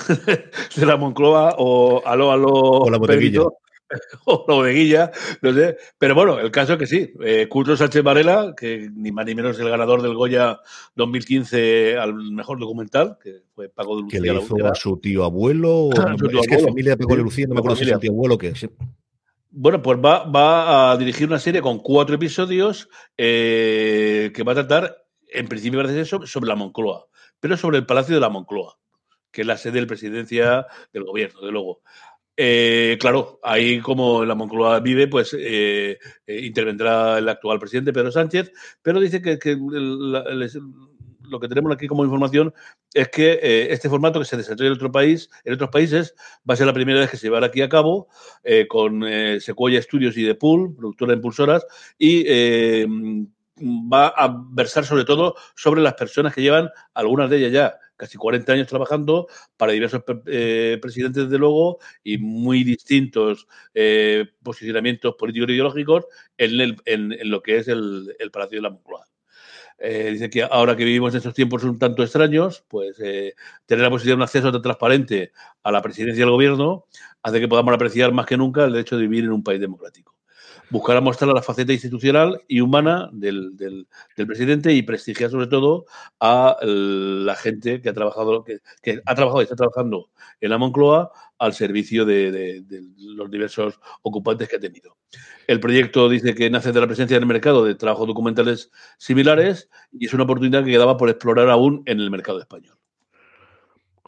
de la Moncloa o aló, aló, o la bodeguilla. o la bodeguilla, no sé. Pero bueno, el caso es que sí. Eh, Curro Sánchez Varela, que ni más ni menos el ganador del Goya 2015 al mejor documental, que fue Paco de Lucía. Que le hizo a su tío abuelo, o no, su tío es que familia de Paco de Lucía, no me acuerdo si es su tío abuelo que sí. Bueno, pues va, va, a dirigir una serie con cuatro episodios eh, que va a tratar, en principio parece ser sobre la Moncloa, pero sobre el Palacio de la Moncloa, que es la sede de la presidencia del gobierno, de luego. Eh, claro, ahí como la Moncloa vive, pues eh, eh, intervendrá el actual presidente Pedro Sánchez, pero dice que, que lo que tenemos aquí como información es que eh, este formato que se desarrolla en otro país, en otros países, va a ser la primera vez que se llevará aquí a cabo eh, con eh, Sequoia Studios y The Pool, productora de impulsoras, y eh, va a versar sobre todo sobre las personas que llevan, algunas de ellas ya, casi 40 años trabajando para diversos presidentes, desde luego, y muy distintos eh, posicionamientos políticos e ideológicos en, el, en, en, lo que es el, el Palacio de la Moncloa. Eh, dice que ahora que vivimos en estos tiempos un tanto extraños, pues eh, tener la posibilidad de un acceso tan transparente a la presidencia del gobierno hace que podamos apreciar más que nunca el derecho de vivir en un país democrático. Buscará mostrar la faceta institucional y humana del, del, presidente y prestigiar sobre todo a la gente que ha trabajado, que, ha trabajado y está trabajando en la Moncloa al servicio de, de, de, los diversos ocupantes que ha tenido. El proyecto dice que nace de la presencia en el mercado de trabajos documentales similares y es una oportunidad que quedaba por explorar aún en el mercado español.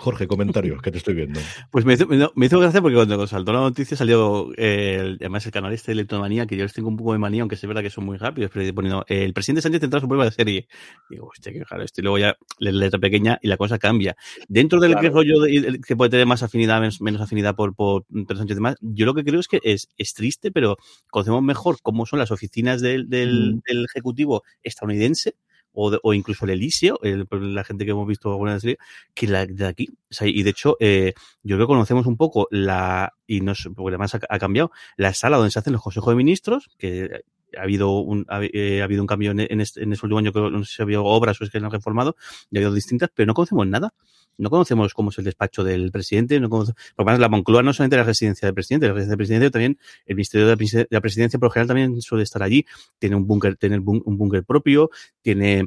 Jorge, comentario, que te estoy viendo. Pues me hizo, me hizo gracia porque cuando saltó la noticia salió eh, además el canal este de Electromanía, que yo les tengo un poco de manía, aunque es verdad que son muy rápidos, pero poniendo eh, el presidente Sánchez tendrá su prueba de serie. Digo, hostia, qué raro esto. Y luego ya la letra pequeña y la cosa cambia. Dentro del Claro. rollo de- que puede tener más afinidad, menos, menos afinidad por, por Pedro Sánchez y demás, yo lo que creo es que es, es triste, pero conocemos mejor cómo son las oficinas del, del, Mm. del Ejecutivo estadounidense o, incluso el Elíseo, el- la gente que hemos visto alguna vez, que la de aquí. Y de hecho, eh, yo creo que conocemos un poco la, y no sé, porque además ha cambiado, la sala donde se hacen los consejos de ministros, que ha habido un, ha, eh, ha habido un cambio en, en este, en este último año, que no sé ha habido obras o es que lo han reformado, y ha habido distintas, pero no conocemos nada. No conocemos cómo es el despacho del presidente, no conocemos, porque además la Moncloa no solamente la residencia del presidente, la residencia del presidente también, el Ministerio de la, Presi- de la Presidencia por lo general también suele estar allí, tiene un búnker, tiene bún- un búnker propio, tiene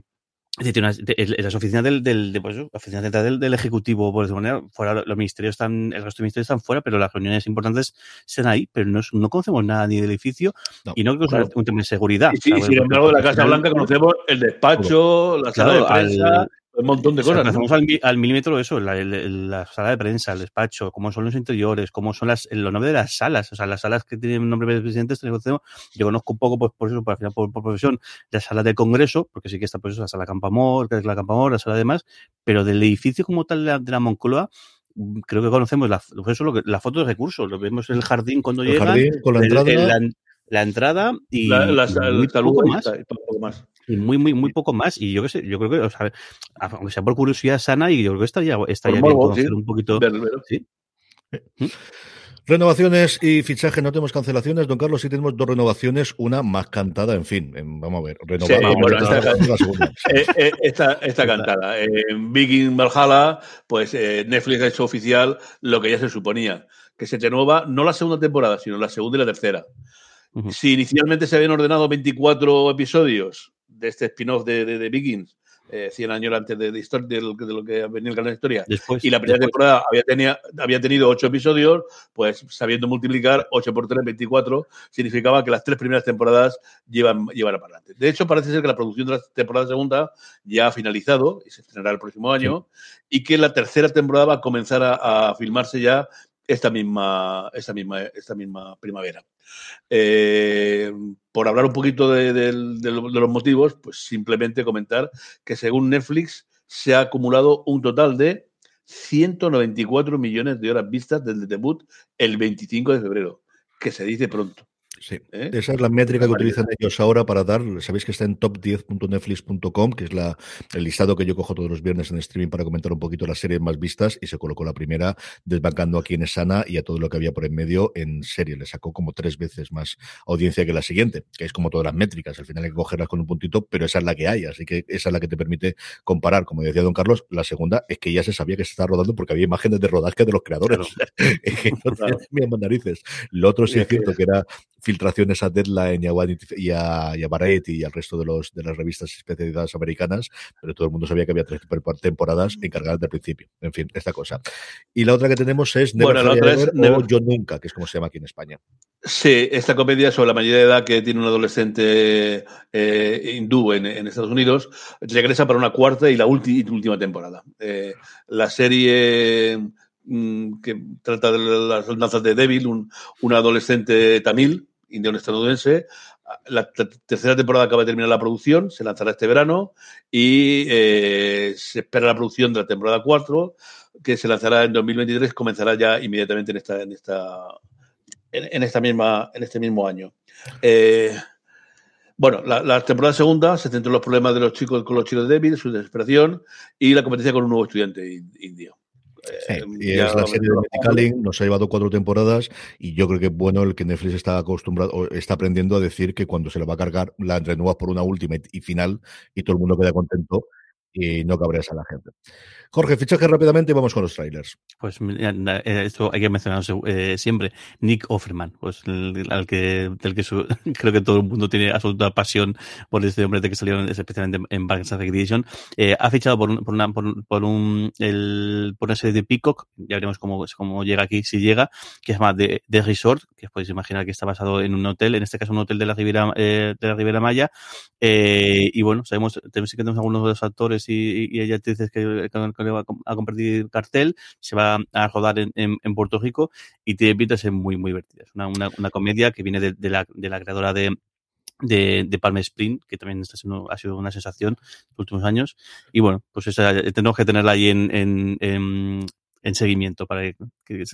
es decir, de- las oficinas del, del, de, pues, oficina central del, del Ejecutivo, por decirlo de manera, fuera, los ministerios están, el resto de ministerios están fuera, pero las reuniones importantes se dan ahí, pero no, es- no conocemos nada ni del edificio No, y no creo que claro. sea un tema de seguridad. Y, sí, sin embargo, de la Casa Blanca conocemos el despacho, la sala Claro, de prensa, al- un montón de o sea, cosas. al, mi- al milímetro eso, la, la sala de prensa, el despacho, cómo son los interiores, cómo son las, los nombres de las salas, o sea, las salas que tienen nombre de presidentes, yo conozco un poco pues, por eso, por, al final, por, por profesión, la sala del Congreso, porque sí que está pues eso, la sala Campamor, que es la Campamor, la sala de más, pero del edificio como tal de la, de la Moncloa, mm, creo que conocemos la, pues eso, lo que, la foto de recursos, lo vemos en el jardín cuando El llegan, jardín con la entrada. el- la, la entrada y, La, la, más. y poco más. Y muy, muy, muy poco más. Y yo qué sé, yo creo que, o sea, aunque sea por curiosidad sana, y yo creo que estaría, estaría bien morbo, conocer sí. un poquito. Sí. Renovaciones y fichaje, no tenemos cancelaciones, don Carlos, sí tenemos dos renovaciones, una más cantada, en fin, vamos a ver, renovada. Sí, bueno, esta-. Eh, eh, esta, esta cantada. En Viking Valhalla, pues eh, Netflix ha hecho oficial lo que ya se suponía, que se renueva no la segunda temporada, sino la segunda y la tercera. Si inicialmente se habían ordenado 24 episodios de este spin-off de, de, de Vikings, eh, 100 años antes de, de, histor- de lo, que- de lo que venía el canal de historia, Después, y la primera después- temporada había, tenía, había tenido 8 episodios, pues sabiendo multiplicar 8 por 3, 24, significaba que las tres primeras temporadas llevan, llevan para adelante. De hecho, parece ser que la producción de la temporada segunda ya ha finalizado y se estrenará el próximo año, y que la tercera temporada va a comenzar a, a filmarse ya esta misma, esta misma, esta misma primavera. Eh, por hablar un poquito de, de- de lo- de los motivos, pues simplemente comentar que según Netflix se ha acumulado un total de 194 millones de horas vistas desde el debut el 25 de febrero, que se dice pronto. Sí. ¿eh? Esa es la métrica que utilizan ellos ahora para dar, sabéis que está en top10.netflix.com, que es la, el listado que yo cojo todos los viernes en streaming para comentar un poquito las series más vistas y se colocó la primera desbancando a quien es sana y a todo lo que había por en medio en serie. Le sacó como tres veces más audiencia que la siguiente, que es como todas las métricas. Al final hay que cogerlas con un puntito, pero esa es la que hay, así que esa es la que te permite comparar. Como decía don Carlos, la segunda es que ya se sabía que se estaba rodando porque había imágenes de rodaje de los creadores. Claro. tenía más narices. Lo otro sí es cierto que era filtraciones a Deadline y a, Vanity- y a, y a Variety y al resto de los de las revistas especializadas americanas, pero todo el mundo sabía que había tres temporadas encargadas del principio. En fin, esta cosa. Y la otra que tenemos es Never Bueno, la Say otra es Ever o Never- Yo Nunca, que es como se llama aquí en España. Sí, esta comedia sobre la mayoría de edad que tiene un adolescente eh, hindú en, en Estados Unidos regresa para una cuarta y la ulti- última temporada. Eh, la serie mm, que trata de las danzas de Devil, un, un adolescente tamil, indio-estadounidense. La ter- tercera temporada acaba de terminar la producción, se lanzará este verano y eh, se espera la producción de la temporada 4, que se lanzará en 2023, comenzará ya inmediatamente en esta, en esta, en, esta misma, en este mismo año. Eh, bueno, la, la temporada segunda se centró en los problemas de los chicos con los chicos débiles, su desesperación y la competencia con un nuevo estudiante in- indio. Sí, Eh, y es la serie de. Medicaling, nos ha llevado cuatro temporadas y yo creo que es bueno el que Netflix está acostumbrado, o está aprendiendo a decir que cuando se la va a cargar la renuevas por una última y, y final y todo el mundo queda contento y no cabreas a la gente. Jorge, fichaje rápidamente y vamos con los trailers. Pues eh, esto hay que mencionar eh, siempre. Nick Offerman, pues el, al que, del que su- creo que todo el mundo tiene absoluta pasión por este hombre de que salió especialmente en Parks and Recreation. Eh, ha fichado por, un, por, una, por, por un, el, por una serie de Peacock, ya veremos cómo, cómo llega aquí, si llega, que se llama The, Resort, que podéis imaginar que está basado en un hotel, en este caso un hotel de la Riviera, eh, de la Riviera Maya. Eh, y bueno, sabemos, tenemos, que tenemos algunos de los actores y, y, y actrices que, que va a compartir cartel. Se va a rodar en, en, en Puerto Rico y tiene pinta de ser muy, muy divertida. Es una, una, comedia que viene de, de, la, de la creadora de, de, de Palm Sprint, que también está siendo, ha sido una sensación en los últimos años. Y bueno, pues esa, tenemos que tenerla ahí en, en, en, en seguimiento para que,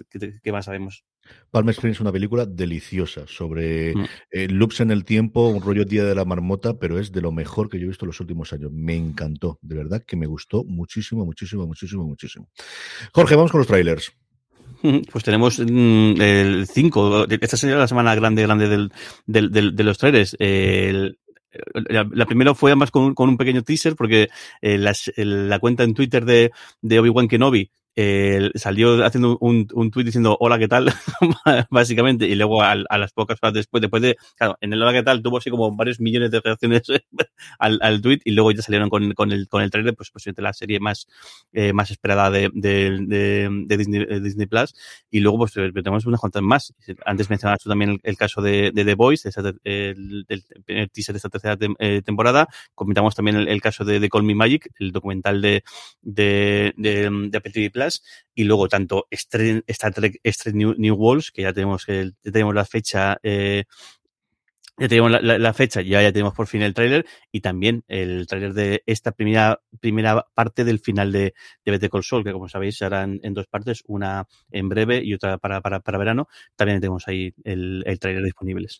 que, que, más sabemos. Palm Springs es una película deliciosa sobre mm. eh, loops en el tiempo, un rollo Día de la Marmota, pero es de lo mejor que yo he visto en los últimos años. Me encantó, de verdad que me gustó muchísimo, muchísimo, muchísimo, muchísimo. Jorge, vamos con los trailers. Pues tenemos mm, el 5. Esta sería la semana grande, grande del, del, del de los trailers. El, la, la, primera fue además con, con, un pequeño teaser porque eh, las, el, la cuenta en Twitter de, de Obi-Wan Kenobi eh, salió haciendo un, un tuit diciendo hola, ¿qué tal? Básicamente, y luego a, a, las pocas horas después, después de, claro, en el hola, ¿qué tal? tuvo así como varios millones de reacciones al, al tuit y luego ya salieron con, con el, con el trailer, pues posiblemente la serie más, eh, más esperada de, de, de, Disney, Disney, Plus. Y luego, pues tenemos unas cuantas más. Antes mencionabas tú también el, caso de, The Voice, el, el, teaser de esta tercera eh, temporada. Comentamos también el, caso de, Call Me Magic, el documental de, de, de Apple TV Plus y luego tanto Star New, New Worlds, que ya tenemos, ya tenemos la fecha eh, ya tenemos la, fecha, ya, ya tenemos por fin el tráiler y también el tráiler de esta primera, primera parte del final de, de Better Call Saul, que como sabéis será en, en, dos partes, una en breve y otra para, para, para verano. También tenemos ahí el, el tráiler disponibles.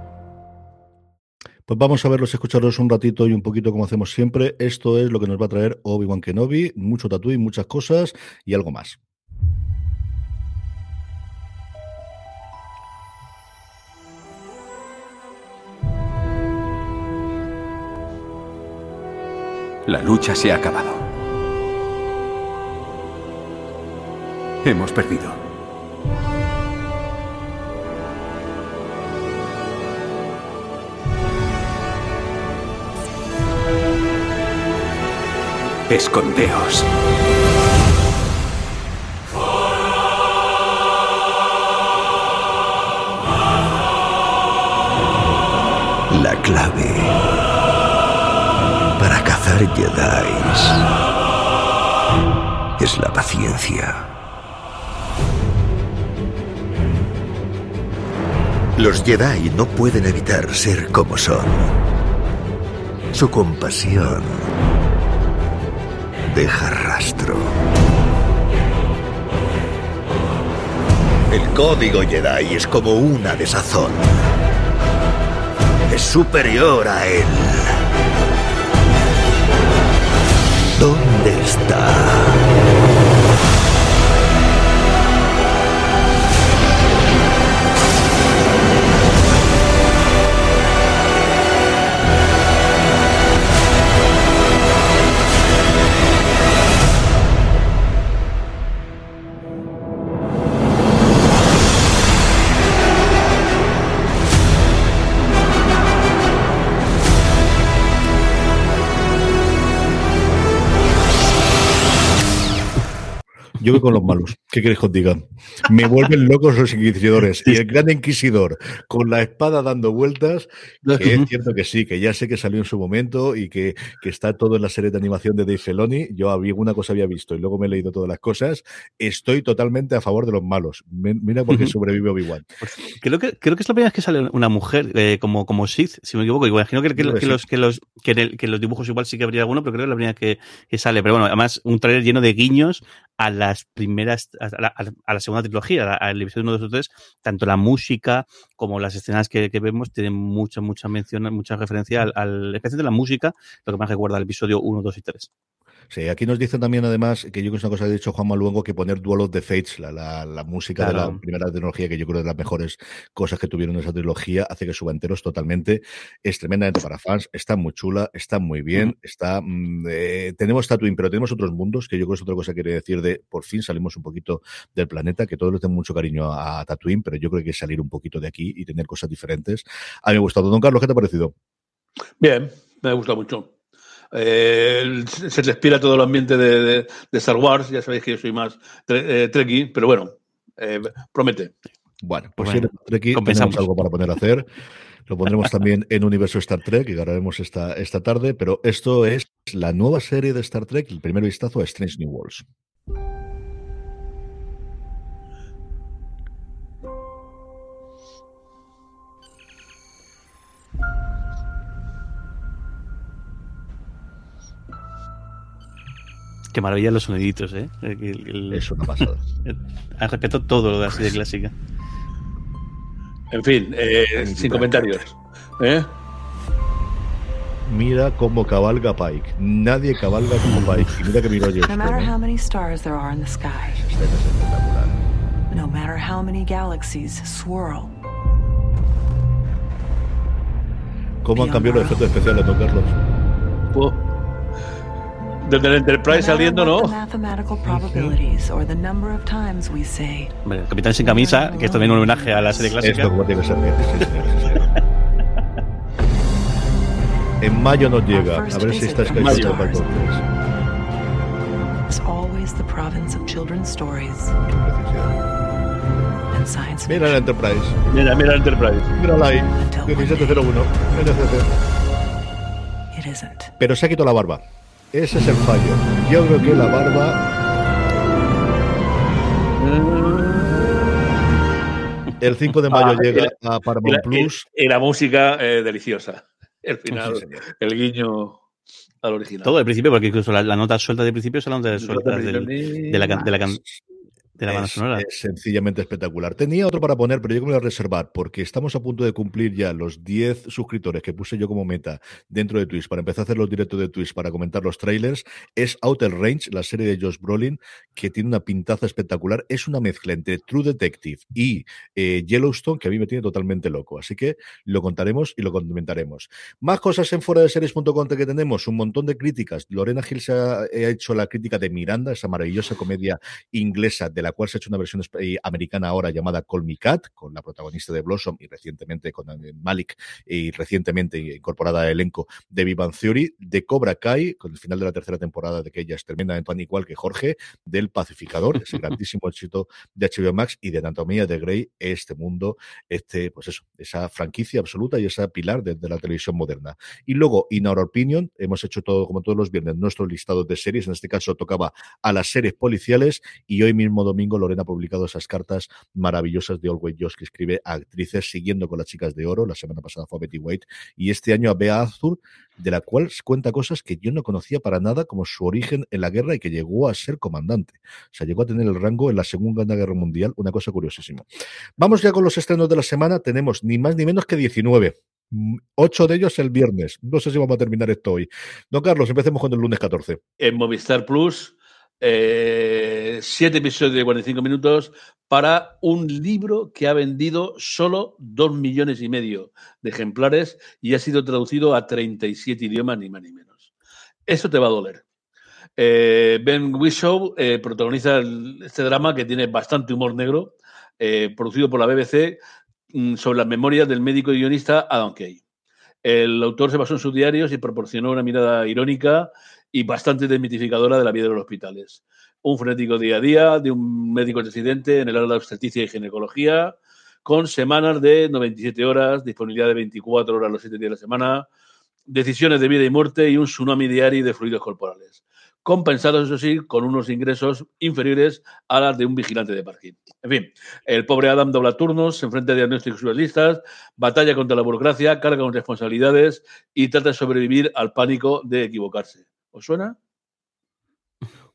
Pues vamos a verlos, escucharlos un ratito y un poquito como hacemos siempre. Esto es lo que nos va a traer Obi-Wan Kenobi, mucho tatuí, muchas cosas y algo más. La lucha se ha acabado. Hemos perdido. Escondeos. La clave para cazar Jedi es la paciencia. Los Jedi no pueden evitar ser como son. Su compasión deja rastro. El código Jedi es como una desazón. Es superior a él. ¿Dónde está? Yo voy con los malos. ¿Qué queréis que os diga? Me vuelven locos los inquisidores. Y el gran inquisidor con la espada dando vueltas, que es cierto que sí, que ya sé que salió en su momento y que, que está todo en la serie de animación de Dave Feloni. Yo había una cosa había visto y luego me he leído todas las cosas. Estoy totalmente a favor de los malos. Mira por qué sobrevive Obi-Wan. Creo que, creo que es la primera vez que sale una mujer eh, como, como Sith, si me equivoco. Imagino que, que, que los, que, los, que, en el- que en los dibujos igual sí que habría alguno, pero creo que es la primera que, que sale. Pero bueno, además, un trailer lleno de guiños a las primeras, a la, a la segunda trilogía, a la- al episodio 1, 2 o 3. Tanto la música como las escenas que, que vemos tienen mucha, mucha mención, mucha referencia al, al especialmente la música, lo que más recuerda al episodio 1, 2 y 3. Sí, aquí nos dicen también, además, que yo creo que es una cosa que ha dicho Juan Maluengo, que poner Duel of the Fates, la, la, la música de la primera trilogía, que yo creo que es de las mejores cosas que tuvieron esa trilogía, hace que suba enteros totalmente. Es tremendamente para fans, está muy chula, está muy bien, está. mm, eh, tenemos Tatooine, pero tenemos otros mundos, que yo creo que es otra cosa que quiere decir de por fin salimos un poquito del planeta, que todos le tenemos mucho cariño a, a Tatooine, pero yo creo que hay que salir un poquito de aquí y tener cosas diferentes. A mí me ha gustado. Don Carlos, ¿qué te ha parecido? Bien, me ha gustado mucho. Eh, se respira todo el ambiente de, de- de Star Wars. Ya sabéis que yo soy más tre- eh, Trekkie, pero bueno, eh, promete. Bueno, pues Bueno, si eres Trekkie, compensamos. tenemos algo para poner a hacer. Lo pondremos también en Universo Star Trek, que grabaremos esta, esta tarde, pero esto es la nueva serie de Star Trek, el primer vistazo a Strange New Worlds. Qué maravilla los soniditos, ¿eh? El- el- Es una pasada. Al respeto todo lo de la serie clásica. En fin, eh, sin comentarios. ¿Eh? Mira cómo cabalga Pike. Nadie cabalga como Pike. Y mira que miro yo. No matter how many stars there are in the sky, no matter how many galaxies swirl, ¿Cómo han cambiado los efectos especiales, don Carlos? Oh. Desde el Enterprise saliendo, ¿no? Hombre, el Capitán sin camisa, que es también un homenaje a la serie clásica. Esto como tiene que ser. señor. En mayo nos llega. A ver si está escrito para entonces. it's always the province of children's stories and science Mira el Enterprise. Mira, mira el Enterprise. Mírala ahí. 1701. NCC. It isn't. Pero se ha quitado la barba. Ese es el fallo. Yo creo que la barba. El 5 de mayo Ah, llega la- a y Paramount la- Plus. Y, la música eh, deliciosa. El final, Sí, el guiño al original. Todo al principio, porque incluso la, la nota suelta de principio es la nota suelta de la, de la, de la banda Es, sonora. es sencillamente espectacular. Tenía otro para poner, pero yo me lo voy a reservar porque estamos a punto de cumplir ya los 10 suscriptores que puse yo como meta dentro de Twitch para empezar a hacer los directos de Twitch para comentar los trailers. Es Outer Range, la serie de Josh Brolin, que tiene una pintaza espectacular. Es una mezcla entre True Detective y eh, Yellowstone que a mí me tiene totalmente loco. Así que lo contaremos y lo comentaremos. Más cosas en fuera de series.com que tenemos, un montón de críticas. Lorena Gil se ha, ha hecho la crítica de Miranda, esa maravillosa comedia inglesa de la cual se ha hecho una versión eh, americana ahora llamada Call Me Cat, con la protagonista de Blossom y recientemente con eh, Malik y recientemente incorporada al elenco de Vivan Theory, de Cobra Kai, con el final de la tercera temporada de que ella es tremendamente tan igual que Jorge, del Pacificador, ese grandísimo éxito de HBO Max y de Anatomía de Grey, este mundo, este, pues eso, esa franquicia absoluta y esa pilar de, de la televisión moderna. Y luego, in our opinion, hemos hecho todo, como todos los viernes, nuestro listado de series. En este caso tocaba a las series policiales y hoy mismo domingo Lorena ha publicado esas cartas maravillosas de Always Joss que escribe a actrices siguiendo con las chicas de oro. La semana pasada fue a Betty White y este año a Bea Azur, de la cual cuenta cosas que yo no conocía para nada, como su origen en la guerra y que llegó a ser comandante. O sea, llegó a tener el rango en la Segunda Guerra Mundial, una cosa curiosísima. Vamos ya con los estrenos de la semana. Tenemos ni más ni menos que 19. Mm, Ocho de ellos el viernes. No sé si vamos a terminar esto hoy. Don Carlos, empecemos con el lunes 14. En Movistar Plus, eh, siete episodios de 45 minutos para un libro que ha vendido solo dos millones y medio de ejemplares y ha sido traducido a 37 idiomas, ni más ni menos. Eso te va a doler. Eh, ben Whishaw eh, protagoniza este drama que tiene bastante humor negro, producido por la BBC, mm, sobre las memorias del médico y guionista Adam Kay. El autor se basó en sus diarios y proporcionó una mirada irónica y bastante desmitificadora de la vida de los hospitales. un frenético día a día de un médico residente en el área de obstetricia y ginecología, con semanas de 97 horas, disponibilidad de 24 horas los 7 días de la semana, decisiones de vida y muerte y un tsunami diario de fluidos corporales compensados, eso sí, con unos ingresos inferiores a las de un vigilante de parking. En fin, el pobre Adam dobla turnos, se enfrenta a diagnósticos surrealistas, batalla contra la burocracia, carga con responsabilidades y trata de sobrevivir al pánico de equivocarse. ¿Os suena?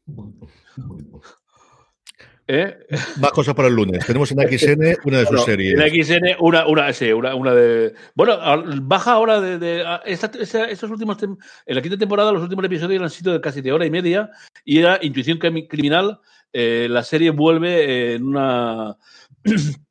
¿Eh? Más cosas para el lunes. Tenemos en XN una de sus Bueno, series. En XN, una, una, sí, una, una de. Bueno, baja ahora de. de- a- esta- esta- estos últimos. tem- En la quinta temporada, los últimos episodios han sido de casi de hora y media. Y era Intuición Crimi- Criminal. eh, la serie vuelve en una.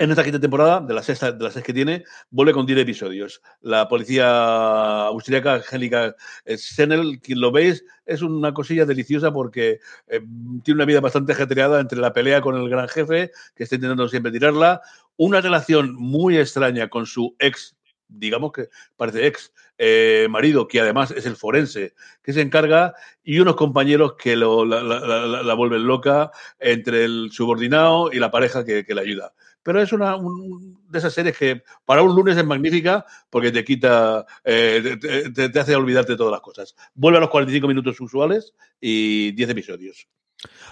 En esta quinta temporada, de las, sexta, de las seis que tiene, vuelve con 10 episodios. La policía austríaca, Angélica Senel, quien lo veis, es una cosilla deliciosa porque eh, tiene una vida bastante ajetreada entre la pelea con el gran jefe, que está intentando siempre tirarla, una relación muy extraña con su ex, digamos que parece ex eh, marido, que además es el forense, que se encarga, y unos compañeros que lo- la, la- la- la vuelven loca entre el subordinado y la pareja que, que le ayuda. Pero es una un- de esas series que para un lunes es magnífica porque te quita, eh, te, te- te hace olvidarte de todas las cosas. Vuelve a los 45 minutos usuales y 10 episodios.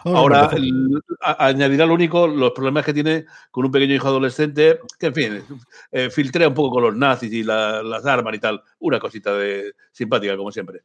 Ahora, Ahora, mejor. el- a- añadirá lo único, los problemas que tiene con un pequeño hijo adolescente, que en fin, eh, filtrea un poco con los nazis y la- las armas y tal. Una cosita de simpática, como siempre.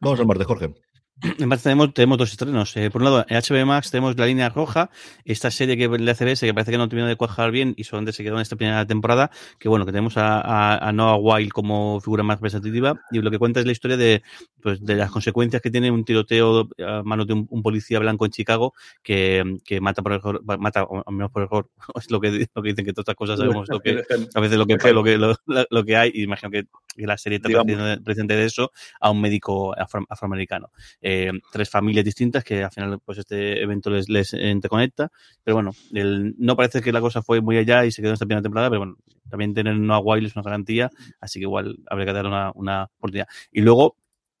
Vamos al martes, Jorge. En parte tenemos, tenemos dos estrenos. Eh, por un lado, en HBO Max tenemos La Línea Roja, esta serie que de CBS que parece que no terminó de cuajar bien y solamente se quedó en esta primera temporada, que bueno, que tenemos a, a- a Noah Wild como figura más representativa y lo que cuenta es la historia de, pues, de las consecuencias que tiene un tiroteo a manos de un, un policía blanco en Chicago que, que mata por error, mata, o al menos por error, es lo que, lo que dicen que todas estas cosas sabemos lo que, a veces lo que, lo que, lo, lo que hay y imagino que, que la serie Digamos. presente de eso a un médico afro- afroamericano eh, tres familias distintas que al final pues este evento les, les interconecta. Pero bueno, el- no parece que la cosa fue muy allá y se quedó en esta primera temporada, pero bueno, también tener Noah Wild es una garantía, así que igual habría que darle una, una oportunidad. Y luego,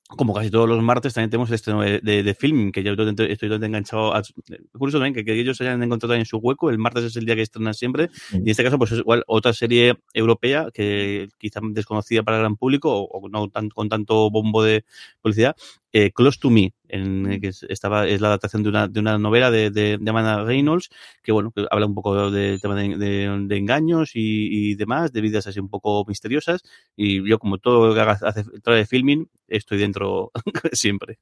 como casi todos los martes, también tenemos estreno de, de, de filming, que yo estoy totalmente enganchado. A, curioso también que, que ellos hayan encontrado también su hueco. El martes es el día que estrenan siempre. Y en este caso, pues es igual otra serie europea que quizá desconocida para el gran público o, o no tan, con tanto bombo de publicidad. Eh, Close to Me, en, que es, estaba, es la adaptación de una, de una novela de, de, de Amanda Reynolds, que bueno, que habla un poco del tema de, de, engaños y, y, demás, de vidas así un poco misteriosas. Y yo, como todo lo que haga, hace, trae filming, estoy dentro siempre.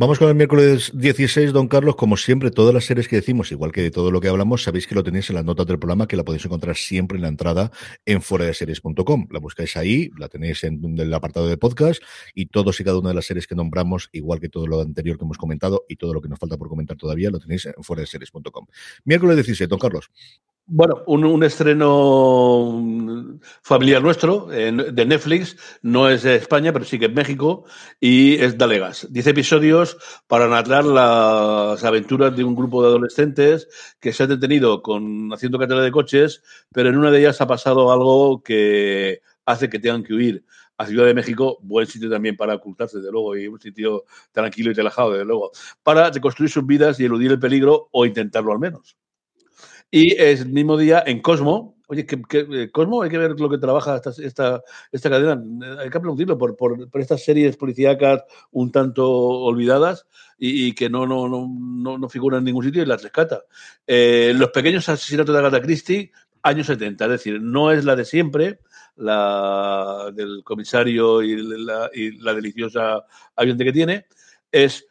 Vamos con el miércoles 16, don Carlos. Como siempre, todas las series que decimos, igual que de todo lo que hablamos, sabéis que lo tenéis en las notas del programa, que la podéis encontrar siempre en la entrada en foradeseries.com. La buscáis ahí, la tenéis en el apartado de podcast y todos y cada una de las series que nombramos, igual que todo lo anterior que hemos comentado y todo lo que nos falta por comentar todavía, lo tenéis en foradeseries.com. Miércoles 16, don Carlos. Bueno, un, estreno familiar nuestro de Netflix, no es de España, pero sí que es México, y es Dalegas. Diez episodios para narrar las aventuras de un grupo de adolescentes que se han detenido con, haciendo carrera de coches, pero en una de ellas ha pasado algo que hace que tengan que huir a Ciudad de México, buen sitio también para ocultarse, desde luego, y un sitio tranquilo y relajado, desde luego, para reconstruir sus vidas y eludir el peligro o intentarlo al menos. Y el mismo día en Cosmo, oye, que, que, Cosmo hay que ver lo que trabaja esta, esta, esta cadena, hay que aplaudirlo por, por, estas series policíacas un tanto olvidadas y, y que no, no, no, no, no figuran en ningún sitio y las rescata. Eh, los pequeños asesinatos de Agatha Christie, años 70, es decir, no es la de siempre, la del comisario y la, y la deliciosa ayudante que tiene, es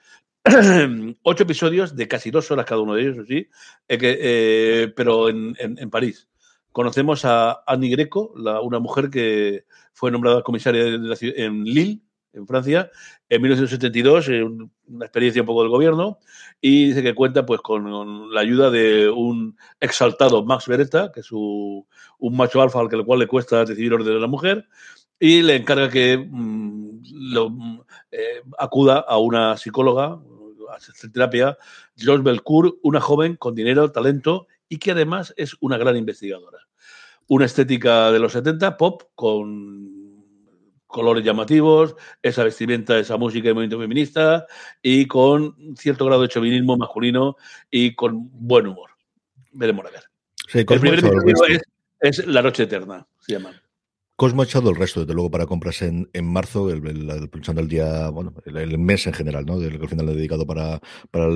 ocho episodios de casi dos horas cada uno de ellos, sí, eh, que, eh, pero en, en, París. Conocemos a Annie Greco, la, una mujer que fue nombrada comisaria en Lille, en Francia, en 1972, eh, una experiencia un poco del gobierno, y dice que cuenta pues con, la ayuda de un exaltado Max Beretta, que es su, un macho alfa al cual le cuesta decidir orden de la mujer, y le encarga que mmm, lo, eh, acuda a una psicóloga, hacer terapia, George Belcourt, una joven con dinero, talento y que además es una gran investigadora. Una estética de los 70, pop, con colores llamativos, esa vestimenta, esa música de movimiento feminista y con cierto grado de chauvinismo masculino y con buen humor. Veremos a ver. Sí, El primer es, es La Noche Eterna, se llama. Cosmo ha echado el resto, desde luego, para compras en, en marzo, el, el- el- día, bueno, el, mes en general, ¿no? Del que al final he dedicado para, para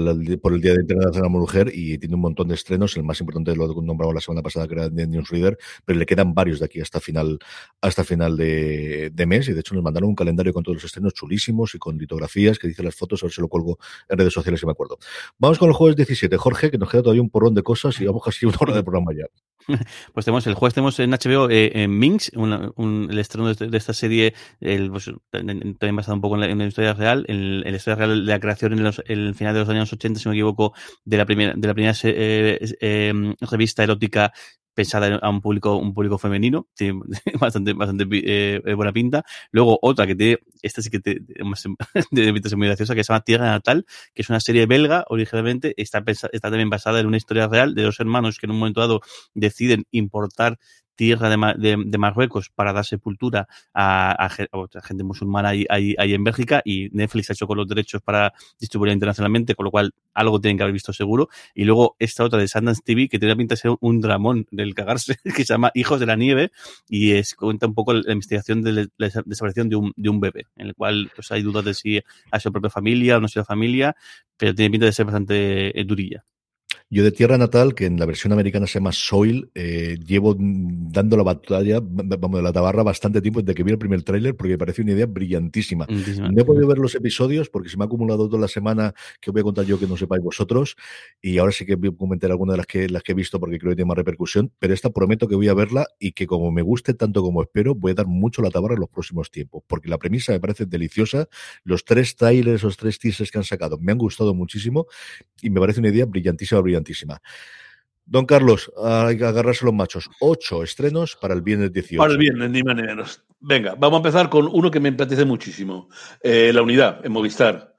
por el Día de Internacional de la Mujer y tiene un montón de estrenos. El más importante lo nombramos la semana pasada, que era de Newsreader, pero le quedan varios de aquí hasta final, hasta final de, de mes. Y de hecho nos mandaron un calendario con todos los estrenos chulísimos y con litografías que dice las fotos, a ver si lo cuelgo en redes sociales si me acuerdo. Vamos con el jueves 17, Jorge, que nos queda todavía un porrón de cosas y vamos casi una hora de programa ya. Pues tenemos el jueves tenemos en HBO eh, en Minx, una- el estreno de, este- esta serie, pues, también basado un poco en la, en la historia real, el, el historia real de la creación en, los, en el final de los años 80, si no me equivoco, de la primera, de la primera eh, eh, revista erótica pensada a un público un público femenino. Tiene bastante bastante eh, buena pinta. Luego otra que tiene esta sí que te, de, muy graciosa que se llama Tierra Natal que es una serie belga originalmente está está también basada en una historia real de dos hermanos que en un momento dado deciden importar tierra de, de, Marruecos para dar sepultura a, gente musulmana ahí, en Bélgica y Netflix ha hecho con los derechos para distribuirla internacionalmente, con lo cual algo tienen que haber visto seguro. Y luego esta otra de Sundance TV que tiene la pinta de ser un dramón del cagarse, que se llama Hijos de la Nieve y es, cuenta un poco la investigación de la desa- desaparición de un, de un bebé, en el cual pues, hay dudas de si ha sido propia familia o no ha sido familia, pero tiene pinta de ser bastante eh, durilla. Yo de Tierra Natal, que en la versión americana se llama Soil, eh, llevo dando la batalla, vamos, de la tabarra bastante tiempo desde que vi el primer tráiler porque me parece una idea brillantísima. Brillantísima. No he podido ver los episodios porque se me ha acumulado toda la semana que voy a contar yo que no sepáis vosotros y ahora sí que voy a comentar algunas de las que, las que he visto porque creo que tiene más repercusión, pero esta prometo que voy a verla y que como me guste tanto como espero, voy a dar mucho la tabarra en los próximos tiempos porque la premisa me parece deliciosa. Los tres trailers, los tres teasers que han sacado me han gustado muchísimo y me parece una idea brillantísima, brillantísima. Don Carlos, hay que agarrarse los machos. Ocho estrenos para el viernes 18. Para el viernes, ni más ni menos. Venga, vamos a empezar con uno que me apetece muchísimo. Eh, la unidad, en Movistar.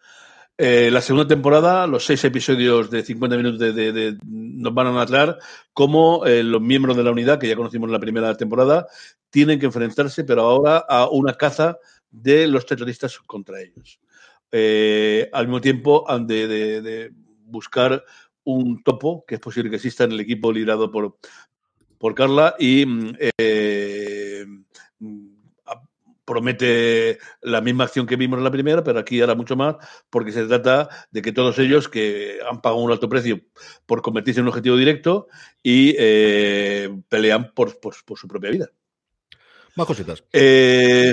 Eh, la segunda temporada, los seis episodios de 50 minutos de, de- nos van a narrar cómo eh, los miembros de la unidad, que ya conocimos en la primera temporada, tienen que enfrentarse, pero ahora a una caza de los terroristas contra ellos. Al mismo tiempo, de- de buscar un topo, que es posible que exista en el equipo liderado por, por Carla, y mm, eh, mm, promete la misma acción que vimos en la primera, pero aquí ahora mucho más, porque se trata de que todos ellos que han pagado un alto precio por convertirse en un objetivo directo y eh, pelean por, por- por su propia vida. Más cositas. Eh,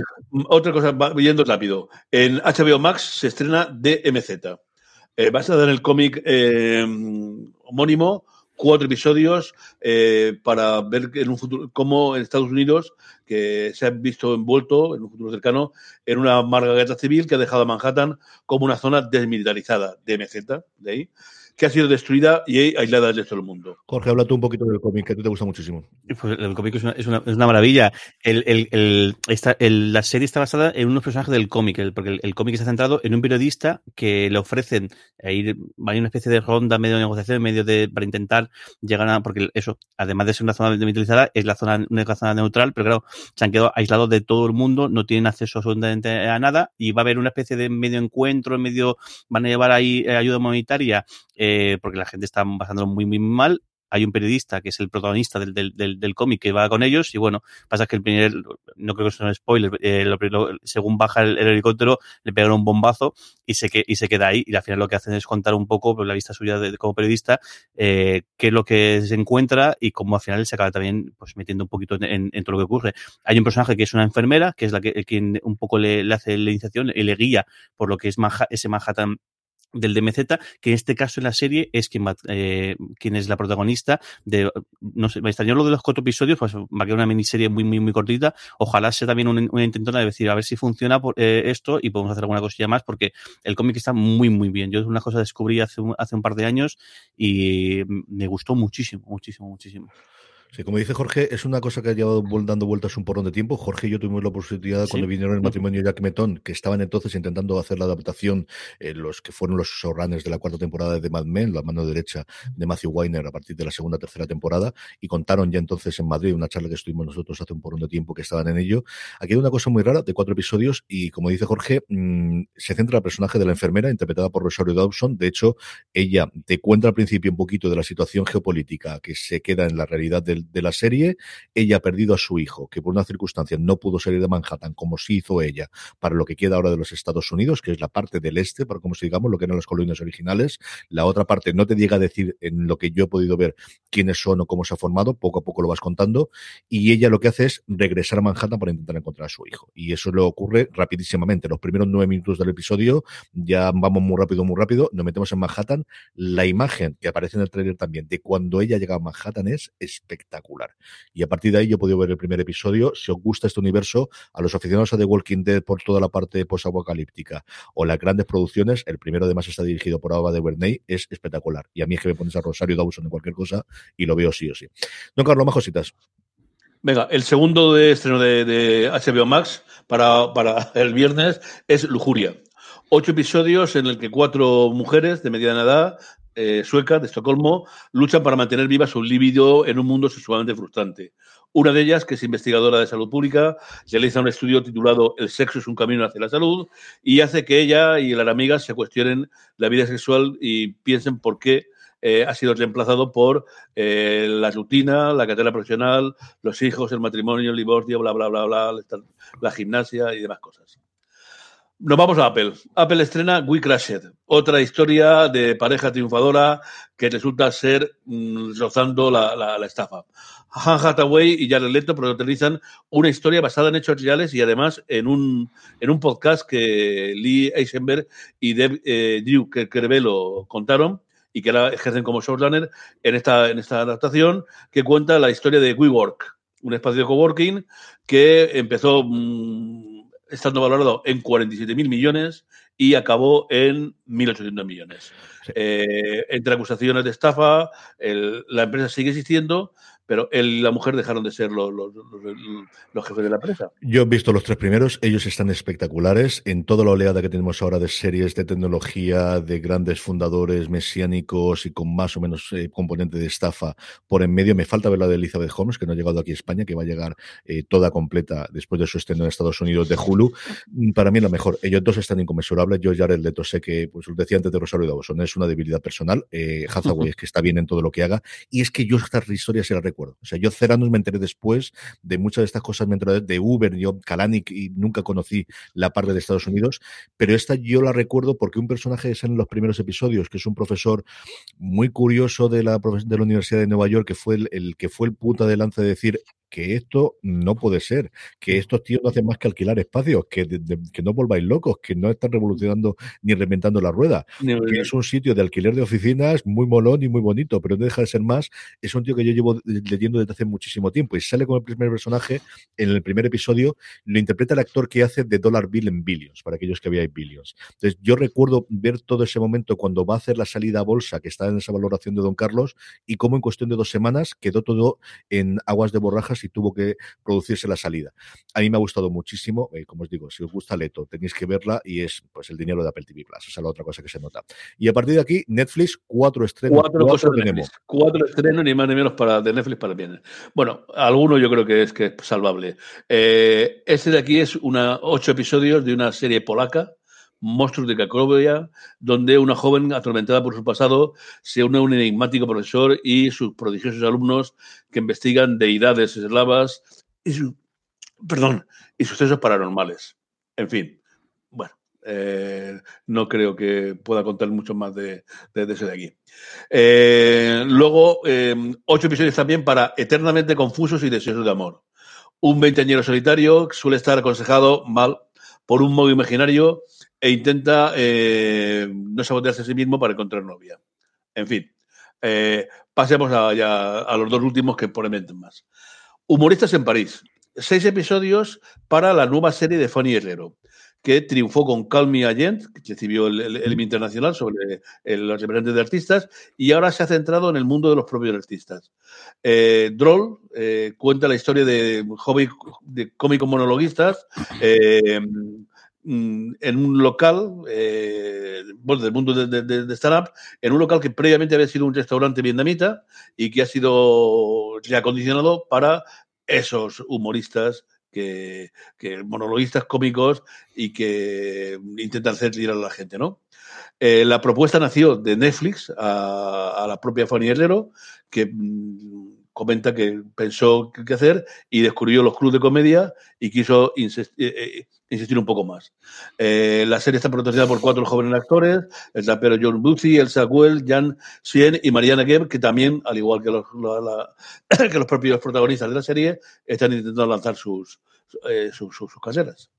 otra cosa, va- yendo rápido. En HBO Max se estrena DMZ. Eh, basada en el cómic eh, homónimo, cuatro episodios eh, para ver en un futuro cómo en Estados Unidos que se ha visto envuelto en un futuro cercano en una amarga guerra civil que ha dejado a Manhattan como una zona desmilitarizada, DMZ, de ahí, que ha sido destruida y aislada del resto del mundo. Jorge, habla tú un poquito del cómic, que a ti te gusta muchísimo. Pues el cómic es una, es una, es una maravilla. El, el, el, esta, el- la serie está basada en unos personajes del cómic, el- porque el, el cómic está centrado en un periodista que le ofrecen eh, ir, hay una especie de ronda, medio de negociación, medio de, para intentar llegar a, porque eso, además de ser una zona demilitarizada, es la zona, una zona neutral, pero claro, se han quedado aislados de todo el mundo, no tienen acceso absolutamente a nada, y va a haber una especie de medio encuentro, medio, van a llevar ahí eh, ayuda humanitaria, eh, porque la gente está pasándolo muy, muy mal. Hay un periodista que es el protagonista del, del, del, cómic que va con ellos y bueno, pasa que el primer, no creo que sea un spoiler, eh, según baja el, el helicóptero le pegan un bombazo y se, que, y se queda ahí y al final lo que hacen es contar un poco por la vista suya de, como periodista eh, qué es lo que se encuentra y cómo al final se acaba también pues metiendo un poquito en, todo lo que ocurre. Hay un personaje que es una enfermera, que es la que quien un poco le, hace la iniciación y le guía por lo que es ese Manhattan del DMZ, que en este caso en la serie es quien, va, eh, quien es la protagonista de, no sé, me extrañó lo de los cuatro episodios, pues va a quedar una miniserie muy, muy, muy cortita. Ojalá sea también una, intentona de decir, a ver si funciona por, eh, esto y podemos hacer alguna cosilla más, porque el cómic está muy, muy bien. Yo es una cosa descubrí hace un, hace un par de años y me gustó muchísimo, muchísimo, muchísimo. Sí, como dice Jorge, es una cosa que ha llevado dando vueltas un porrón de tiempo. Jorge y yo tuvimos la oportunidad Sí. cuando vinieron el matrimonio Jack Metón, que estaban entonces intentando hacer la adaptación, eh, los que fueron los showrunners de la cuarta temporada de Mad Men, la mano derecha de Matthew Weiner a partir de la segunda tercera temporada, y contaron ya entonces en Madrid una charla que estuvimos nosotros hace un porrón de tiempo que estaban en ello. Aquí hay una cosa muy rara de cuatro episodios y, como dice Jorge, mm, se centra el personaje de la enfermera interpretada por Rosario Dawson. De hecho, ella te cuenta al principio un poquito de la situación geopolítica que se queda en la realidad del- de, la serie. Ella ha perdido a su hijo, que por una circunstancia no pudo salir de Manhattan como sí hizo ella para lo que queda ahora de los Estados Unidos, que es la parte del este, para como si digamos lo que eran las colonias originales. La otra parte no te llega a decir en lo que yo he podido ver quiénes son o cómo se ha formado, poco a poco lo vas contando. Y ella lo que hace es regresar a Manhattan para intentar encontrar a su hijo. Y eso le ocurre rapidísimamente. Los primeros nueve minutos del episodio ya vamos muy rápido, muy rápido. Nos metemos en Manhattan. La imagen que aparece en el trailer también de cuando ella llega a Manhattan es espectacular. Y a partir de ahí yo he podido ver el primer episodio. Si os gusta este universo, a los aficionados a The Walking Dead por toda la parte post-apocalíptica o las grandes producciones, el primero además está dirigido por Ava de Bernay, es espectacular. Y a mí es que me pones a Rosario Dawson en cualquier cosa y lo veo sí o sí. Don Carlos, más cositas. Venga, el segundo de estreno de, de HBO Max para, para el viernes es Lujuria. Ocho episodios en el que cuatro mujeres de mediana edad, eh, suecas, de Estocolmo, luchan para mantener viva su libido en un mundo sexualmente frustrante. Una de ellas, que es investigadora de salud pública, realiza un estudio titulado El sexo es un camino hacia la salud y hace que ella y las amigas se cuestionen la vida sexual y piensen por qué eh, ha sido reemplazado por eh, la rutina, la carrera profesional, los hijos, el matrimonio, el divorcio, bla, bla, bla, bla, la, la gimnasia y demás cosas. Nos vamos a Apple. Apple estrena We Crashed, otra historia de pareja triunfadora que resulta ser mm, rozando la, la, estafa. Han Hathaway y Jared Leto protagonizan una historia basada en hechos reales y además en un, en un podcast que Lee Eisenberg y Deb, eh, Drew Kervelo contaron y que ahora ejercen como showrunner en esta, en esta adaptación que cuenta la historia de WeWork, un espacio de coworking que empezó mmm, estando valorado en 47 mil millones y acabó en 1.800 millones. Sí. Eh, entre acusaciones de estafa, el, la empresa sigue existiendo, pero él y la mujer dejaron de ser los, los, los, los, jefes de la empresa. Yo he visto los tres primeros, ellos están espectaculares en toda la oleada que tenemos ahora de series de tecnología, de grandes fundadores mesiánicos y con más o menos eh, componente de estafa por en medio. Me falta ver la de Elizabeth Holmes, que no ha llegado aquí a España, que va a llegar eh, toda completa después de su estreno en Estados Unidos de Hulu. Para mí la mejor. Ellos dos están inconmensurables. Yo, Jared Leto, sé que, pues lo decía antes de Rosario Dawson, es una debilidad personal. Eh, Hathaway es que está bien en todo lo que haga. Y es que yo estas historias se las recuerdo. O sea, yo Ceranos me enteré después de muchas de estas cosas, me enteré de Uber, yo Kalanick y nunca conocí la parte de Estados Unidos, pero esta yo la recuerdo porque un personaje es en los primeros episodios, que es un profesor muy curioso de la, de la Universidad de Nueva York, que fue el, que fue el puta de lanza de decir que esto no puede ser, que estos tíos no hacen más que alquilar espacios, que, de, de, que no volváis locos, que no están revolucionando ni reinventando la rueda, que es un sitio de alquiler de oficinas muy molón y muy bonito, pero no deja de ser más, es un tío que yo llevo leyendo desde hace muchísimo tiempo y sale con el primer personaje en el primer episodio, lo interpreta el actor que hace de Dollar Bill en Billions, para aquellos que veáis Billions. Entonces yo recuerdo ver todo ese momento cuando va a hacer la salida a bolsa, que está en esa valoración de Don Carlos, y cómo en cuestión de dos semanas quedó todo en aguas de borrajas y tuvo que producirse la salida. A mí me ha gustado muchísimo, eh, como os digo, si os gusta Leto, tenéis que verla y es pues el dinero de Apple TV Plus, esa es la otra cosa que se nota. Y a partir de aquí, Netflix, cuatro estrenos, Cuatro cosas de tenemos. Netflix. Cuatro estrenos, ni más ni menos para, de Netflix para viernes. Bueno, alguno yo creo que es, que es salvable. Eh, este de aquí es una, ocho episodios de una serie polaca, Monstruos de Cracovia, donde una joven atormentada por su pasado se une a un enigmático profesor y sus prodigiosos alumnos que investigan deidades eslavas y, perdón, y sucesos paranormales. En fin, bueno, eh, no creo que pueda contar mucho más de, aquí. Eh, luego, eh, ocho episodios también para Eternamente Confusos y Deseosos de Amor. Un veinteañero solitario suele estar aconsejado mal por un modo imaginario e intenta eh, no sabotearse a sí mismo para encontrar novia. En fin, eh, pasemos a, ya a los dos últimos que prometen más. Humoristas en París. Seis episodios para la nueva serie de Fanny Herrero. que triunfó con Call Me Agent, que recibió el, el, Internacional sobre el- los representantes de artistas, y ahora se ha centrado en el mundo de los propios artistas. Eh, Droll cuenta la historia de hobby de cómicos monologuistas mm, en un local, eh, bueno, del mundo de, stand-up, en un local que previamente había sido un restaurante vietnamita y que ha sido reacondicionado para esos humoristas que, que monologuistas cómicos y que intentan hacer reír a la gente, ¿no? Eh, la propuesta nació de Netflix a, la propia Fanny Herrero, que mm, comenta que pensó qué hacer y descubrió los clubes de comedia y quiso insis- eh, eh, insistir un poco más. Eh, la serie está protagonizada por cuatro jóvenes actores, el rapero John Busey, Elsa Well, Jan Sien y Mariana Gebb, que también, al igual que los, que los propios protagonistas de la serie, están intentando lanzar sus, eh, sus, caseras.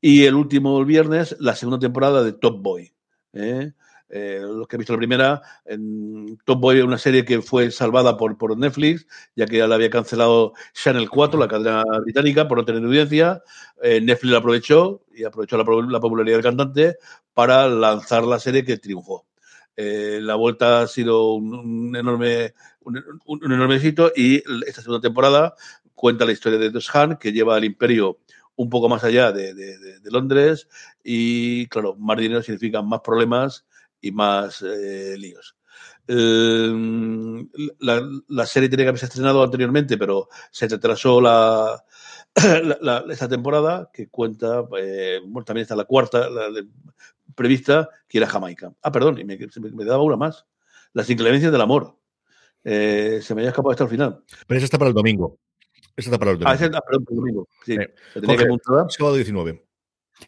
Y el último viernes, la segunda temporada de Top Boy. ¿eh? Eh, los que han visto la primera, en Top Boy una serie que fue salvada por, por Netflix, ya que ya la había cancelado Channel 4, la cadena británica, por no tener audiencia. Eh, Netflix la aprovechó y aprovechó la, popularidad del cantante para lanzar la serie que triunfó. Eh, la vuelta ha sido un, enorme, un, un- enorme éxito y esta segunda temporada cuenta la historia de Dos Han, que lleva al imperio un poco más allá de- de Londres y, claro, más dinero significa más problemas y más eh, líos. Eh, la, la serie tenía que haberse estrenado anteriormente, pero se retrasó la, la- esta temporada, que cuenta, eh, bueno, también está la cuarta de- prevista, que era Jamaica. Ah, perdón, y me, daba una más. Las inclemencias del amor. Eh, se me había escapado hasta el final. Pero esa está para el domingo. Esa está para el Ah, domingo. ah, perdón, el domingo. Sí, la tenía Jorge, que apuntar. sábado 19.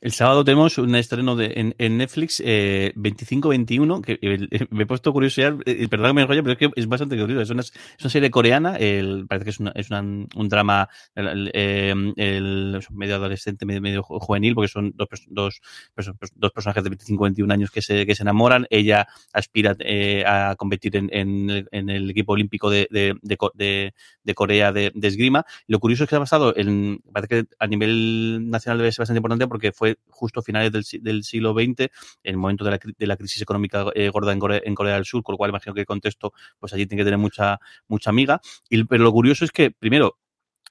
El sábado tenemos un estreno de, en, Netflix eh, 25-21, que eh, me he puesto curiosidad, eh, perdón que me enrollo, pero es que es bastante curioso. Es una, es una serie coreana, el, parece que es, una, es un drama eh, el- medio adolescente, medio, medio ju- juvenil, porque son dos, dos, perso- dos personajes de 25-21 años que se, que se enamoran. Ella aspira eh, a competir en, en el, equipo olímpico de, de, de, Co- de- de Corea de, de esgrima. Lo curioso es que ha pasado, en, parece que a nivel nacional debe ser bastante importante porque fue justo a finales del, si- del siglo XX, en el momento de la, de la crisis económica eh, gorda en Corea, del Sur, con lo cual imagino que el contexto, pues allí tiene que tener mucha, mucha amiga. Y, pero lo curioso es que, primero,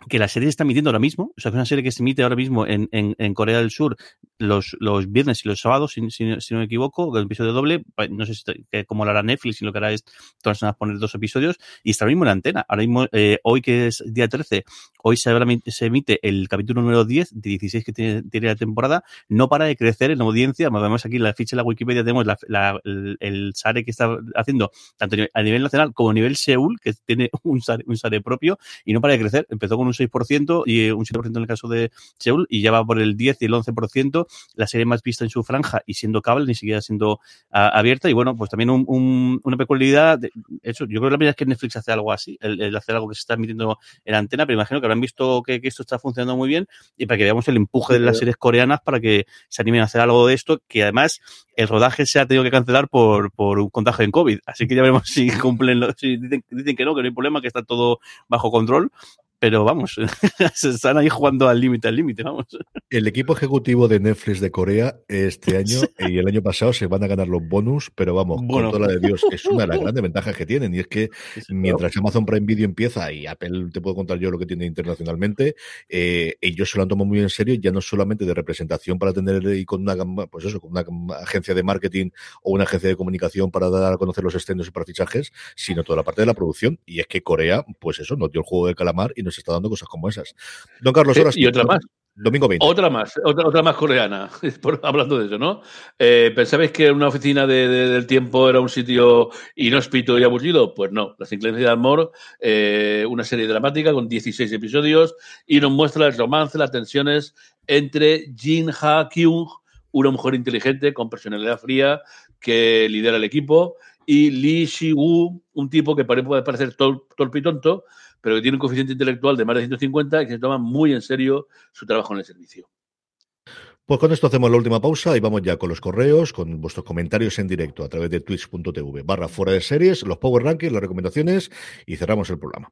que la serie se está emitiendo ahora mismo, o sea, es una serie que se emite ahora mismo en, en, en Corea del Sur los, los viernes y los sábados, si, si, si no me equivoco, el episodio doble, pa- no sé si como lo hará Netflix y lo que hará es todas las semanas poner dos episodios, y está ahora mismo en la antena. Ahora mismo, eh, hoy que es día 13, hoy se, se emite el capítulo número 10 de 16 que tiene, tiene la temporada, no para de crecer en audiencia, vemos aquí la ficha de la Wikipedia, tenemos la, la- el, el SARE que está haciendo, tanto a nivel nacional como a nivel Seúl, que tiene un SARE, un SARE propio, y no para de crecer. Empezó con un 6% y eh, un 7% en el caso de Seúl y ya va por el 10 y el 11%, la serie más vista en su franja y siendo cable, ni siquiera siendo a- abierta. Y bueno, pues también un- un- una peculiaridad, de, eso, yo creo que la primera vez que Netflix hace algo así, el, el hacer algo que se está emitiendo en antena, pero imagino que habrán visto que, que esto está funcionando muy bien y para que veamos el empuje de las series coreanas para que se animen a hacer algo de esto, que además el rodaje se ha tenido que cancelar por, por un contagio en COVID. Así que ya veremos si cumplen, lo- si dicen, dicen que no, que no hay problema, que está todo bajo control. Pero vamos, se están ahí jugando al límite, al límite, vamos. El equipo ejecutivo de Netflix de Corea este año y el año pasado se van a ganar los bonus, pero vamos, Bueno. con toda la de Dios, es una de las grandes ventajas que tienen. Y es que mientras Amazon Prime Video empieza y Apple, te puedo contar yo lo que tiene internacionalmente, eh, ellos se lo han tomado muy en serio, ya no solamente de representación para tener y con una, pues eso, con una agencia de marketing o una agencia de comunicación para dar a conocer los estrenos y para fichajes, sino toda la parte de la producción. Y es que Corea, pues eso, nos dio el juego de calamar y nos está dando cosas como esas. Don Carlos, Sí, ahora y otra más. Domingo 20. Otra más, otra, otra más coreana, por- hablando de eso, ¿no? Eh, ¿Pensabais que una oficina de- de- del tiempo era un sitio inhóspito y aburrido? Pues no, Las inclemencias del amor, eh, una serie dramática con 16 episodios y nos muestra el romance, las tensiones entre Jin Ha-kyung, una mujer inteligente con personalidad fría que lidera el equipo, y Lee Shi-woo, un tipo que puede parecer torpe y tonto, pero que tiene un coeficiente intelectual de más de 150 y que se toma muy en serio su trabajo en el servicio. Pues con esto hacemos la última pausa y vamos ya con los correos, con vuestros comentarios en directo a través de twitch.tv barra fuera de series, los power rankings, las recomendaciones y cerramos el programa.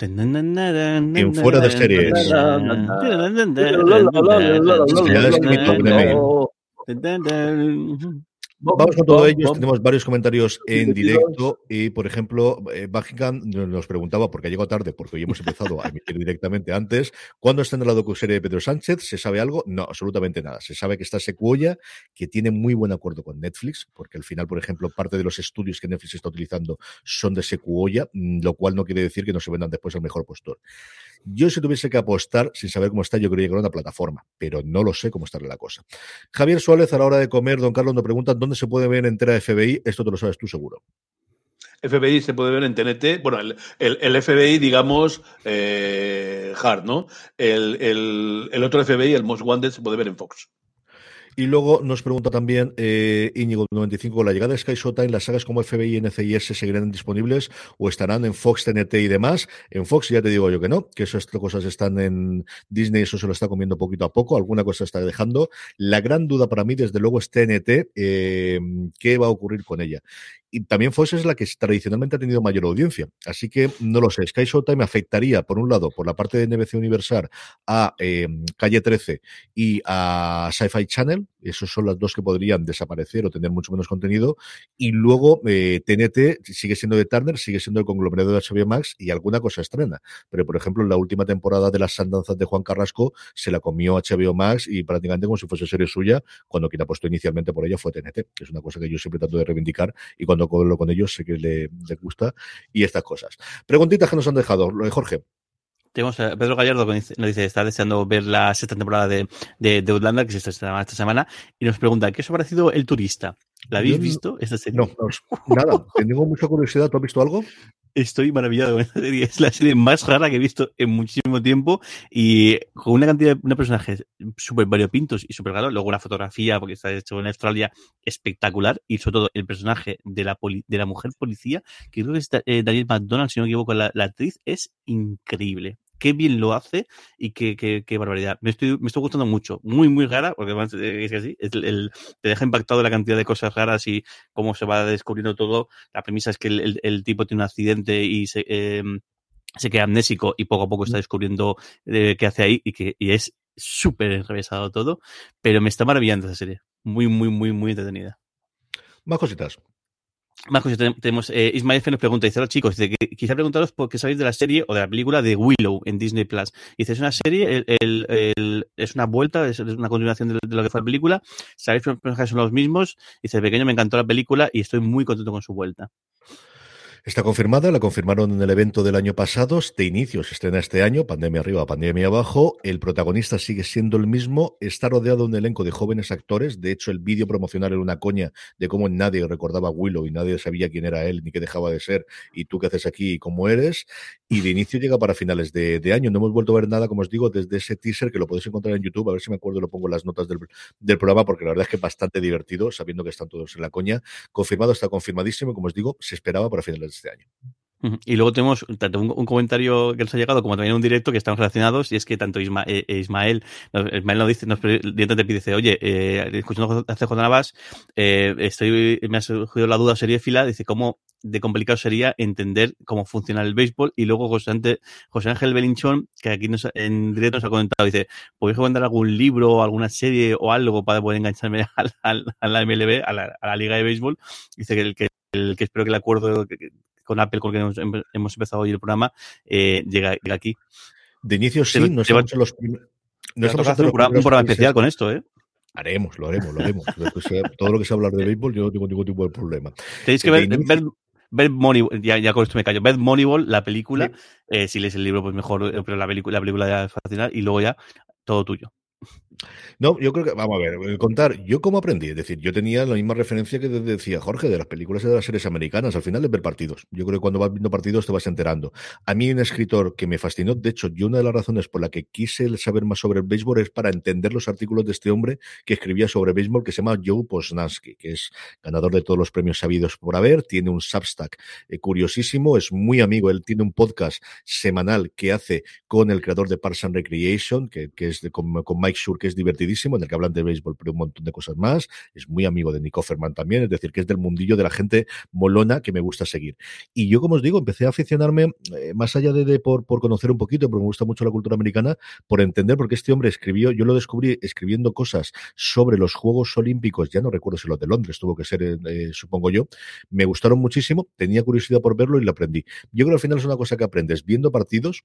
En Fuera de Series. Ya les invito a un email. Vamos con todo ello. Tenemos varios comentarios en directo y, por ejemplo, eh, Buckingham nos preguntaba, porque llegó tarde, porque hoy hemos empezado a emitir directamente antes, ¿cuándo está en la docuserie de Pedro Sánchez? ¿Se sabe algo? No, absolutamente nada. Se sabe que está Secuoya, que tiene muy buen acuerdo con Netflix, porque al final, por ejemplo, parte de los estudios que Netflix está utilizando son de Secuoya, mm, lo cual no quiere decir que no se vendan después al mejor postor. Yo si tuviese que apostar, sin saber cómo está, yo creo que llegar a una plataforma, pero no lo sé cómo estará la cosa. Javier Suárez, a la hora de comer, don Carlos nos pregunta dónde se puede ver entera FBI. Esto te lo sabes tú seguro. FBI se puede ver en TNT. Bueno, el, FBI, digamos, eh, hard, ¿no? El, el, el otro FBI, el Most Wanted, se puede ver en Fox. Y luego nos pregunta también eh, Íñigo 95, con la llegada de Sky Showtime, las sagas como FBI y NCIS seguirán disponibles o estarán en Fox, TNT y demás. En Fox ya te digo yo que no, que esas cosas están en Disney, eso se lo está comiendo poquito a poco, alguna cosa está dejando. La gran duda para mí, desde luego, es TNT, eh, qué va a ocurrir con ella y también Fox es la que tradicionalmente ha tenido mayor audiencia. Así que no lo sé. Sky Showtime afectaría, por un lado, por la parte de NBC Universal a eh, Calle 13 y a Sci-Fi Channel. Esos son las dos que podrían desaparecer o tener mucho menos contenido. Y luego eh, TNT sigue siendo de Turner, sigue siendo el conglomerado de HBO Max y alguna cosa estrena. Pero, por ejemplo, en la última temporada de las andanzas de Juan Carrasco se la comió HBO Max y prácticamente como si fuese serie suya, cuando quien apostó inicialmente por ella fue TNT, que es una cosa que yo siempre trato de reivindicar y cuando hablo con ellos sé que le, le gusta y estas cosas. Preguntitas que nos han dejado, lo Jorge. Tenemos a Pedro Gallardo que nos dice, está deseando ver la sexta temporada de, de, de Outlander, que se estrena esta semana, y nos pregunta, ¿qué os ha parecido El Turista? ¿La habéis Yo visto esta serie? No, no, nada. Tengo mucha curiosidad. ¿Tú has visto algo? Estoy maravillado con esta serie. Es la serie más rara que he visto en muchísimo tiempo y con una cantidad de personajes súper variopintos y súper raros. Luego una fotografía, porque está hecho en Australia, espectacular. Y sobre todo el personaje de la, poli- de la mujer policía, que creo que es eh, Daniel McDonald, si no me equivoco, la, la actriz, es increíble. Qué bien lo hace y qué, qué, qué barbaridad. Me estoy, me estoy gustando mucho. Muy, muy rara, porque además eh, es que así, es el- el- te deja impactado la cantidad de cosas raras y cómo se va descubriendo todo. La premisa es que el, el- el tipo tiene un accidente y se, eh, se queda amnésico y poco a poco está descubriendo eh, qué hace ahí y que y es súper enrevesado todo, pero me está maravillando esa serie. Muy, muy, muy, muy entretenida. Más cositas. Más cosas ten- tenemos. Eh, Ismael F nos pregunta, dice, hola chicos, dice, quisiera preguntaros por qué sabéis de la serie o de la película de Willow en Disney Plus. Dice, es una serie, el, el- el- es una vuelta, es, una continuación de, lo que fue la película. Sabéis que los personajes son los mismos. Dice, de pequeño me encantó la película y estoy muy contento con su vuelta. Está confirmada, la confirmaron en el evento del año pasado, de inicio se estrena este año, pandemia arriba, pandemia abajo, el protagonista sigue siendo el mismo, está rodeado de un elenco de jóvenes actores, de hecho el vídeo promocional era una coña de cómo nadie recordaba a Willow y nadie sabía quién era él ni qué dejaba de ser. Y tú qué haces aquí y cómo eres, y de inicio llega para finales de, año, no hemos vuelto a ver nada, como os digo, desde ese teaser que lo podéis encontrar en YouTube, a ver si me acuerdo lo pongo en las notas del, del programa, porque la verdad es que es bastante divertido, sabiendo que están todos en la coña, confirmado, está confirmadísimo, como os digo, se esperaba para finales este año. Y luego tenemos tanto un, comentario que nos ha llegado como también un directo que están relacionados y es que tanto eh, eh, Ismael, Ismael nos dice, nos pide, dice, oye, eh, escuchando a CJ Navas, eh, estoy, me ha surgido la duda seriéfila, dice, cómo de complicado sería entender cómo funciona el béisbol y luego José, José Ángel Belinchón, que aquí nos, en directo nos ha comentado, dice, ¿podéis recomendar algún libro o alguna serie o algo para poder engancharme al- a, la MLB, a la, a la liga de béisbol? Dice que el que, el que espero que el acuerdo con Apple con el que hemos, em- hemos empezado hoy el programa eh, llega, llega aquí. De inicio sí, Te- no te estamos los no estamos hacer un programa, un especial con esto, ¿eh? Haremos, lo haremos, lo haremos. Todo lo que sea hablar de béisbol, yo no tengo ningún tipo de problema. Tenéis que ver, ver, ya, ya con esto me callo, ver Moneyball, la película, eh, si lees el libro pues mejor, eh, pero la película, la película ya es fascinante y luego ya todo tuyo. No, yo creo que, vamos a ver, eh, contar, yo cómo aprendí, es decir, yo tenía la misma referencia que decía Jorge de las películas y de las series americanas, al final es ver partidos. Yo creo que cuando vas viendo partidos te vas enterando. A mí un escritor que me fascinó, de hecho, yo una de las razones por la que quise saber más sobre el béisbol es para entender los artículos de este hombre que escribía sobre béisbol, que se llama Joe Posnansky, que es ganador de todos los premios sabidos por haber, tiene un Substack eh, curiosísimo, es muy amigo, él tiene un podcast semanal que hace con el creador de Parks and Recreation, que, es de, con, Mike Shur, es divertidísimo, en el que hablan de béisbol, pero un montón de cosas más. Es muy amigo de Nick Offerman también, es decir, que es del mundillo de la gente molona que me gusta seguir. Y yo, como os digo, empecé a aficionarme, eh, más allá de, por, por, conocer un poquito, porque me gusta mucho la cultura americana, por entender por qué este hombre escribió, yo lo descubrí escribiendo cosas sobre los Juegos Olímpicos, ya no recuerdo si los de Londres, tuvo que ser, eh, supongo yo, me gustaron muchísimo, tenía curiosidad por verlo y lo aprendí. Yo creo que al final es una cosa que aprendes viendo partidos,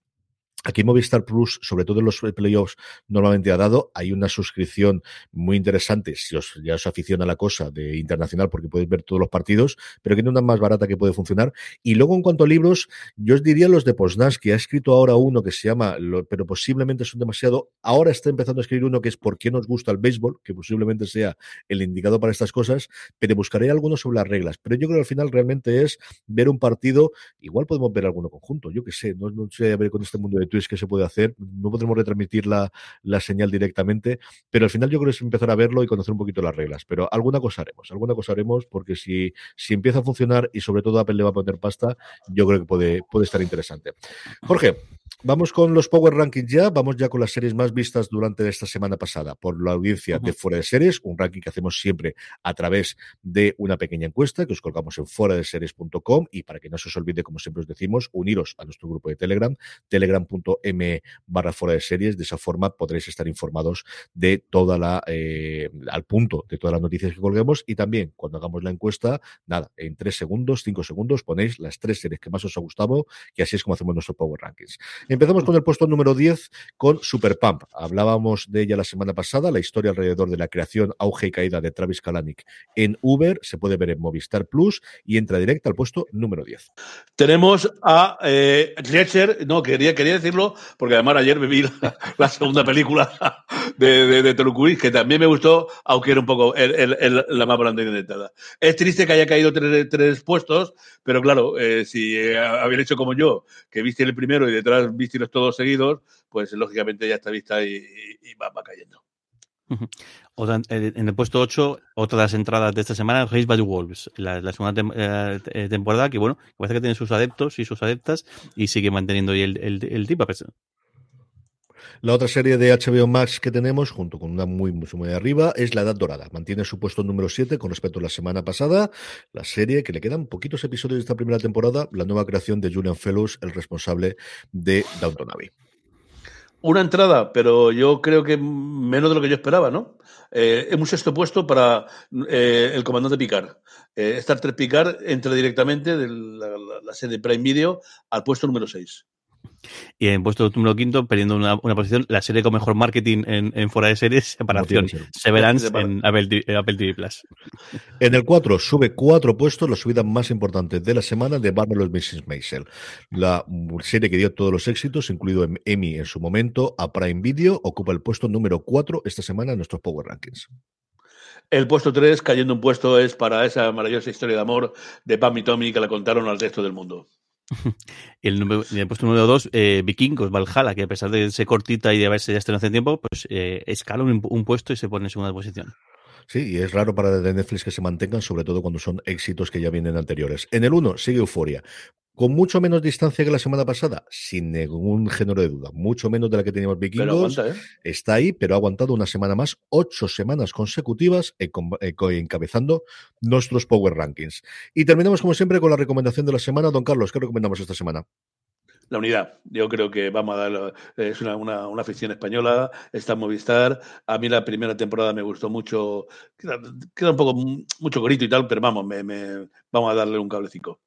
Aquí Movistar Plus, sobre todo en los playoffs, normalmente ha dado. Hay una suscripción muy interesante, si os, ya os aficiona la cosa de internacional, porque podéis ver todos los partidos, pero que no una más barata que puede funcionar. Y luego, en cuanto a libros, yo os diría los de Posnans, que ha escrito ahora uno que se llama, pero posiblemente son demasiado. Ahora está empezando a escribir uno que es ¿Por qué nos gusta el béisbol? que posiblemente sea el indicado para estas cosas, pero buscaré algunos sobre las reglas. Pero yo creo que al final realmente es ver un partido, igual podemos ver alguno conjunto, yo que sé, no, no sé a ver con este mundo de Que se puede hacer. No podremos retransmitir la, la, señal directamente, pero al final yo creo que es empezar a verlo y conocer un poquito las reglas. Pero alguna cosa haremos, alguna cosa haremos, porque si, si empieza a funcionar y sobre todo Apple le va a poner pasta, yo creo que puede, puede estar interesante. Jorge, Vamos con los Power Rankings ya, vamos ya con las series más vistas durante esta semana pasada. Por la audiencia uh -huh. de Fuera de Series, un ranking que hacemos siempre a través de una pequeña encuesta que os colgamos en fuera de series.com y para que no se os olvide, como siempre os decimos, uniros a nuestro grupo de Telegram, telegram.m barra fuera de series, de esa forma podréis estar informados de toda la, eh, al punto de todas las noticias que colguemos. Y también cuando hagamos la encuesta, nada, en tres segundos, cinco segundos ponéis las tres series que más os ha gustado y así es como hacemos nuestro Power Rankings. Empezamos con el puesto número 10 con Super Pump. Hablábamos de ella la semana pasada, la historia alrededor de la creación, auge y caída de Travis Kalanick en Uber. Se puede ver en Movistar Plus y entra directa al puesto número 10. Tenemos a eh, Fletcher, no, quería, quería decirlo, porque además ayer me vi la, la segunda película de, de, de Tolucuris, que también me gustó, aunque era un poco el, el, el, la más volante intentada. Es triste que haya caído tres, tres puestos, pero claro, eh, si eh, habían hecho como yo, que viste el primero y detrás vistiros todos seguidos, pues lógicamente ya está vista y, va, cayendo. En el puesto 8, otra de las entradas de esta semana, Race by the Wolves, la, la segunda tem eh, temporada que, bueno, parece que tiene sus adeptos y sus adeptas y sigue manteniendo ahí el, el, el tipo. La otra serie de HBO Max que tenemos, junto con una muy, muy, muy arriba, es La Edad Dorada. Mantiene su puesto número 7 con respecto a la semana pasada. La serie que le quedan poquitos episodios de esta primera temporada, la nueva creación de Julian Fellows, el responsable de Downton Abbey. Una entrada, pero yo creo que menos de lo que yo esperaba, ¿no? Eh, un sexto puesto para eh, el comandante Picard. Eh, Star Trek Picard entra directamente de la, la, la serie Prime Video al puesto número 6. Y en puesto número quinto, perdiendo una, una, posición, la serie con mejor marketing en, en fuera de series, separación, Severance en Apple, en Apple TV Plus. En el 4 sube cuatro puestos, la subida más importante de la semana de Marvelous Mrs. Maisel. La serie que dio todos los éxitos, incluido en Emmy en su momento, a Prime Video, ocupa el puesto número 4 esta semana en nuestros Power Rankings. El puesto 3, cayendo un puesto, es para esa maravillosa historia de amor de Pam y Tommy que la contaron al resto del mundo. el, número, el puesto número 2, eh, Vikingos, Valhalla, que a pesar de ser cortita y de haberse ya estrenado hace tiempo, pues eh, escala un, puesto y se pone en segunda posición. Sí, y es raro para Netflix que se mantengan, sobre todo cuando son éxitos que ya vienen anteriores. En el 1 sigue Euforia con mucho menos distancia que la semana pasada, sin ningún género de duda, mucho menos de la que teníamos Vikingos. Aguanta, ¿eh? Está ahí, pero ha aguantado una semana más, ocho semanas consecutivas encabezando nuestros Power Rankings. Y terminamos, como siempre, con la recomendación de la semana. Don Carlos, ¿qué recomendamos esta semana? La unidad. Yo creo que vamos a dar. Es una, una, una afición española, está en Movistar. A mí la primera temporada me gustó mucho. Queda, un poco, mucho gorito y tal, pero vamos, me, me, vamos a darle un cablecito.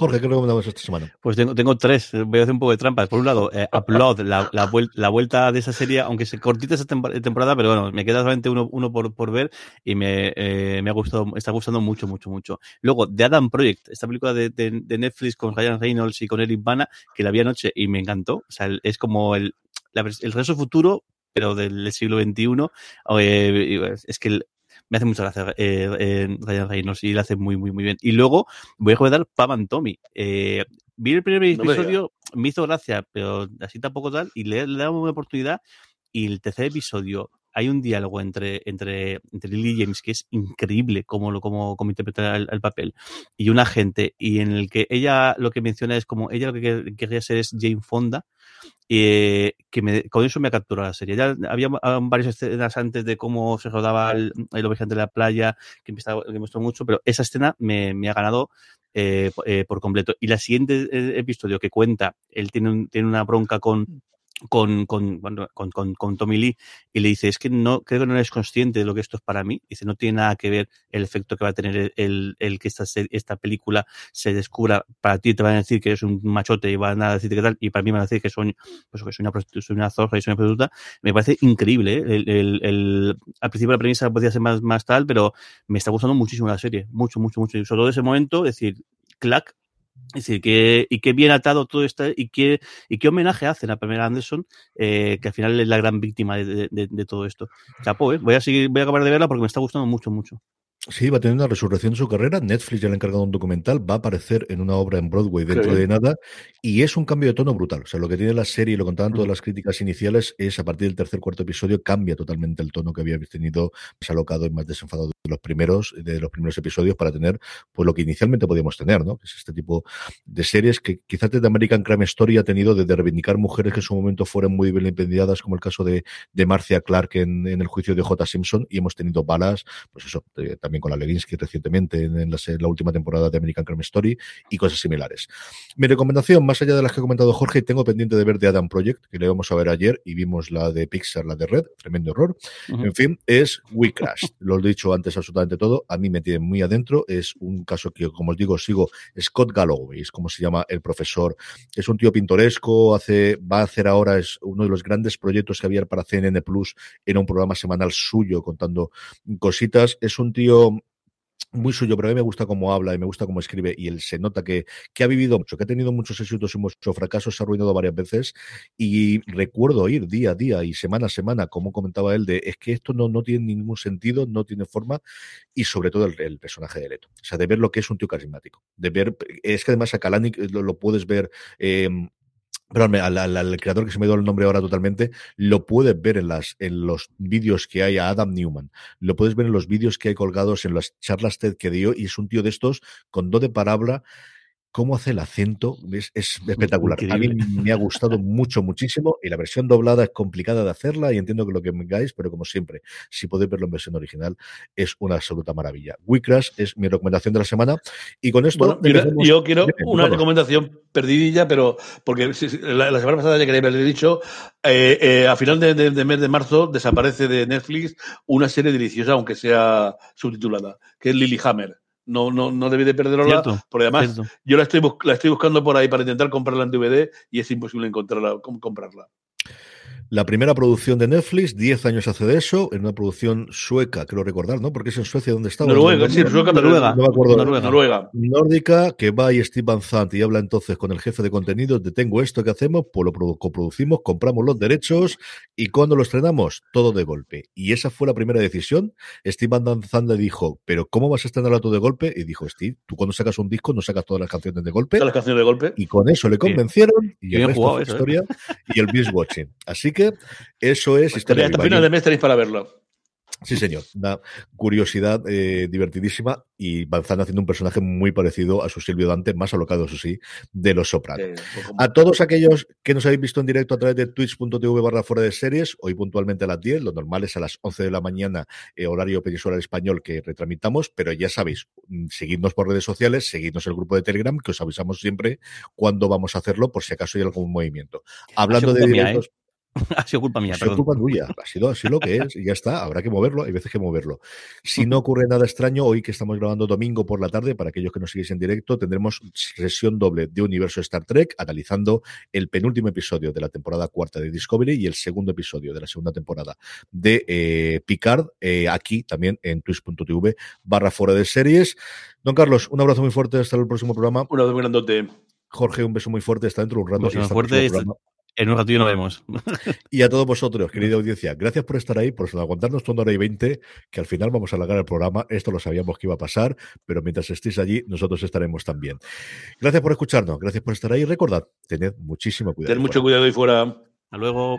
Jorge, ¿qué recomendamos esta semana? Pues tengo, tengo, tres, voy a hacer un poco de trampas. Por un lado, eh, Upload, la, la, vuel la, vuelta de esa serie, aunque se cortita esa temporada, pero bueno, me queda solamente uno, uno por, por ver y me, eh, me ha gustado, está gustando mucho, mucho, mucho. Luego, The Adam Project, esta película de, de, de Netflix con Ryan Reynolds y con Eric Bana, que la vi anoche y me encantó. O sea, es como el, la, el regreso futuro pero del siglo XXI. Eh, es que el- me hace mucha gracia eh, eh, Ryan Reynolds y lo hace muy, muy, muy bien. Y luego voy a recomendar Pam and Tommy. Eh, vi el primer No me episodio, me hizo gracia, pero así tampoco tal, y le, le damos una oportunidad. Y el tercer episodio, hay un diálogo entre, entre, entre Lily James que es increíble cómo, lo, cómo, cómo interpreta el, el papel y un agente, y en el que ella lo que menciona es como ella lo que quer- querría ser es Jane Fonda, eh, que me, con eso me ha capturado la serie. Ya había varias escenas antes de cómo se rodaba el, el de la playa, que me, estaba- que me gustó mucho, pero esa escena me, me ha ganado eh, eh, por completo. Y la siguiente eh, episodio que cuenta, él tiene, un- tiene una bronca con con, con, con, con, con Tommy Lee y le dice, es que no, creo que no eres consciente de lo que esto es para mí. Dice, no tiene nada que ver el efecto que va a tener el, el, que esta, esta película se descubra. Para ti te van a decir que eres un machote y van a decirte que tal, y para mí van a decir que soy, pues, que soy una soy una zorra y soy una prostituta. Me parece increíble. ¿eh? El, el, al principio la premisa podía ser más, más tal, pero me está gustando muchísimo la serie. Mucho, mucho, mucho. Y sobre todo ese momento, decir, clack, es decir, que, y qué bien atado todo esto y qué, y qué homenaje hacen a Pamela Anderson, eh, que al final es la gran víctima de, de- todo esto. Chapo, ¿eh? Voy a seguir, voy a acabar de verla porque me está gustando mucho, mucho. Sí, va a tener una resurrección de su carrera. Netflix ya le ha encargado un documental, va a aparecer en una obra en Broadway dentro Qué de bien. nada y es un cambio de tono brutal. O sea, lo que tiene la serie y lo contaban todas las críticas iniciales es a partir del tercer cuarto episodio cambia totalmente el tono que había tenido más alocado y más desenfadado de los primeros de los primeros episodios para tener pues lo que inicialmente podíamos tener, ¿no? Que es este tipo de series que quizás desde American Crime Story ha tenido de, reivindicar mujeres que en su momento fueron muy vilipendiadas, como el caso de, de Marcia Clark en, en el juicio de J. Simpson y hemos tenido balas, pues eso, eh, también con la Levinsky recientemente en, la, última temporada de American Crime Story y cosas similares. Mi recomendación, más allá de las que ha comentado Jorge, tengo pendiente de ver The Adam Project, que le vamos a ver ayer y vimos la de Pixar, la de Red, tremendo error. Ujú. En fin, es We Crash. Lo he dicho antes absolutamente todo. A mí me tiene muy adentro. Es un caso que, como os digo, sigo Scott Galloway, es como se llama el profesor. Es un tío pintoresco, hace, va a hacer ahora, es uno de los grandes proyectos que había para CNN Plus, era un programa semanal suyo contando cositas. Es un tío muy suyo, pero a mí me gusta cómo habla y me gusta cómo escribe y él se nota que, que ha vivido mucho, que ha tenido muchos éxitos y muchos fracasos, se ha arruinado varias veces y recuerdo ir día a día y semana a semana, como comentaba él, de es que esto no, no tiene ningún sentido, no tiene forma y sobre todo el, personaje de Leto, o sea, de ver lo que es un tío carismático, de ver, es que además a Kalanick lo, lo puedes ver... Eh, Perdón, al, al, al, creador que se me ha ido el nombre ahora totalmente, lo puedes ver en, las, en los vídeos que hay a Adam Newman, lo puedes ver en los vídeos que hay colgados en las charlas TED que dio y es un tío de estos con do de palabra cómo hace el acento es, es espectacular. Increíble. A mí me ha gustado mucho, muchísimo y la versión doblada es complicada de hacerla y entiendo que lo que me digáis, pero como siempre, si podéis verlo en versión original, es una absoluta maravilla. Wicrash es mi recomendación de la semana y con esto... Bueno, yo quiero una recomendación perdidilla, pero porque la, la semana pasada ya quería haberle dicho, eh, eh, a final de, de, de, mes de marzo desaparece de Netflix una serie deliciosa, aunque sea subtitulada, que es Lilyhammer no, no, no debí de perderla, cierto, porque además cierto. yo la estoy, la estoy buscando por ahí para intentar comprarla en DVD y es imposible encontrarla, comprarla. La primera producción de Netflix, 10 años hace de eso, en una producción sueca, creo recordar, ¿no? Porque es en Suecia donde estaba. Noruega, sí, sueca, Noruega. No me acuerdo. Noruega. Noruega. Nórdica, que va y Steve Van Zandt y habla entonces con el jefe de contenidos de tengo esto que hacemos, pues lo coproducimos, compramos los derechos y cuando lo estrenamos, todo de golpe. Y esa fue la primera decisión. Steve Van Zandt le dijo, pero ¿cómo vas a estrenarlo todo de golpe? Y dijo, Steve, tú cuando sacas un disco no sacas todas las canciones de golpe. Todas las canciones de golpe. Y con eso le convencieron y el resto eso, historia ¿eh? y el binge watching. Así que eso es pues historia hasta final de mes tenéis para verlo. Sí, señor. Una curiosidad eh, divertidísima y Banzana haciendo un personaje muy parecido a su Silvio Dante, más alocado, eso sí, de Los Sopranos. Eh, a todos aquellos que nos habéis visto en directo a través de twitch.tv barra fuera de series, hoy puntualmente a las 10, lo normal es a las 11 de la mañana, eh, horario peninsular español que retramitamos, pero ya sabéis, mm, seguidnos por redes sociales, seguidnos el grupo de Telegram, que os avisamos siempre cuándo vamos a hacerlo, por si acaso hay algún movimiento. Hablando de directos... Mía, ¿eh? ha sido culpa mía. Ha sido culpa tuya, ha sido así lo que es y ya está, habrá que moverlo, hay veces que moverlo. Si no ocurre nada extraño, hoy que estamos grabando domingo por la tarde, para aquellos que nos seguís en directo, tendremos sesión doble de Universo Star Trek, analizando el penúltimo episodio de la temporada cuarta de Discovery y el segundo episodio de la segunda temporada de eh, Picard, eh, aquí también en twitch.tv barra fuera de series. Don Carlos, un abrazo muy fuerte, hasta el próximo programa. Un abrazo muy grandote. Jorge, un beso muy fuerte, está dentro de un rato. Un beso fuerte. En un ratillo nos vemos. Y a todos vosotros, querida audiencia, gracias por estar ahí, por aguantarnos toda una hora y veinte, que al final vamos a alargar el programa. Esto lo sabíamos que iba a pasar, pero mientras estéis allí, nosotros estaremos también. Gracias por escucharnos, gracias por estar ahí. Recordad, tened muchísimo cuidado. Ten mucho cuidado ahí fuera. Hasta luego.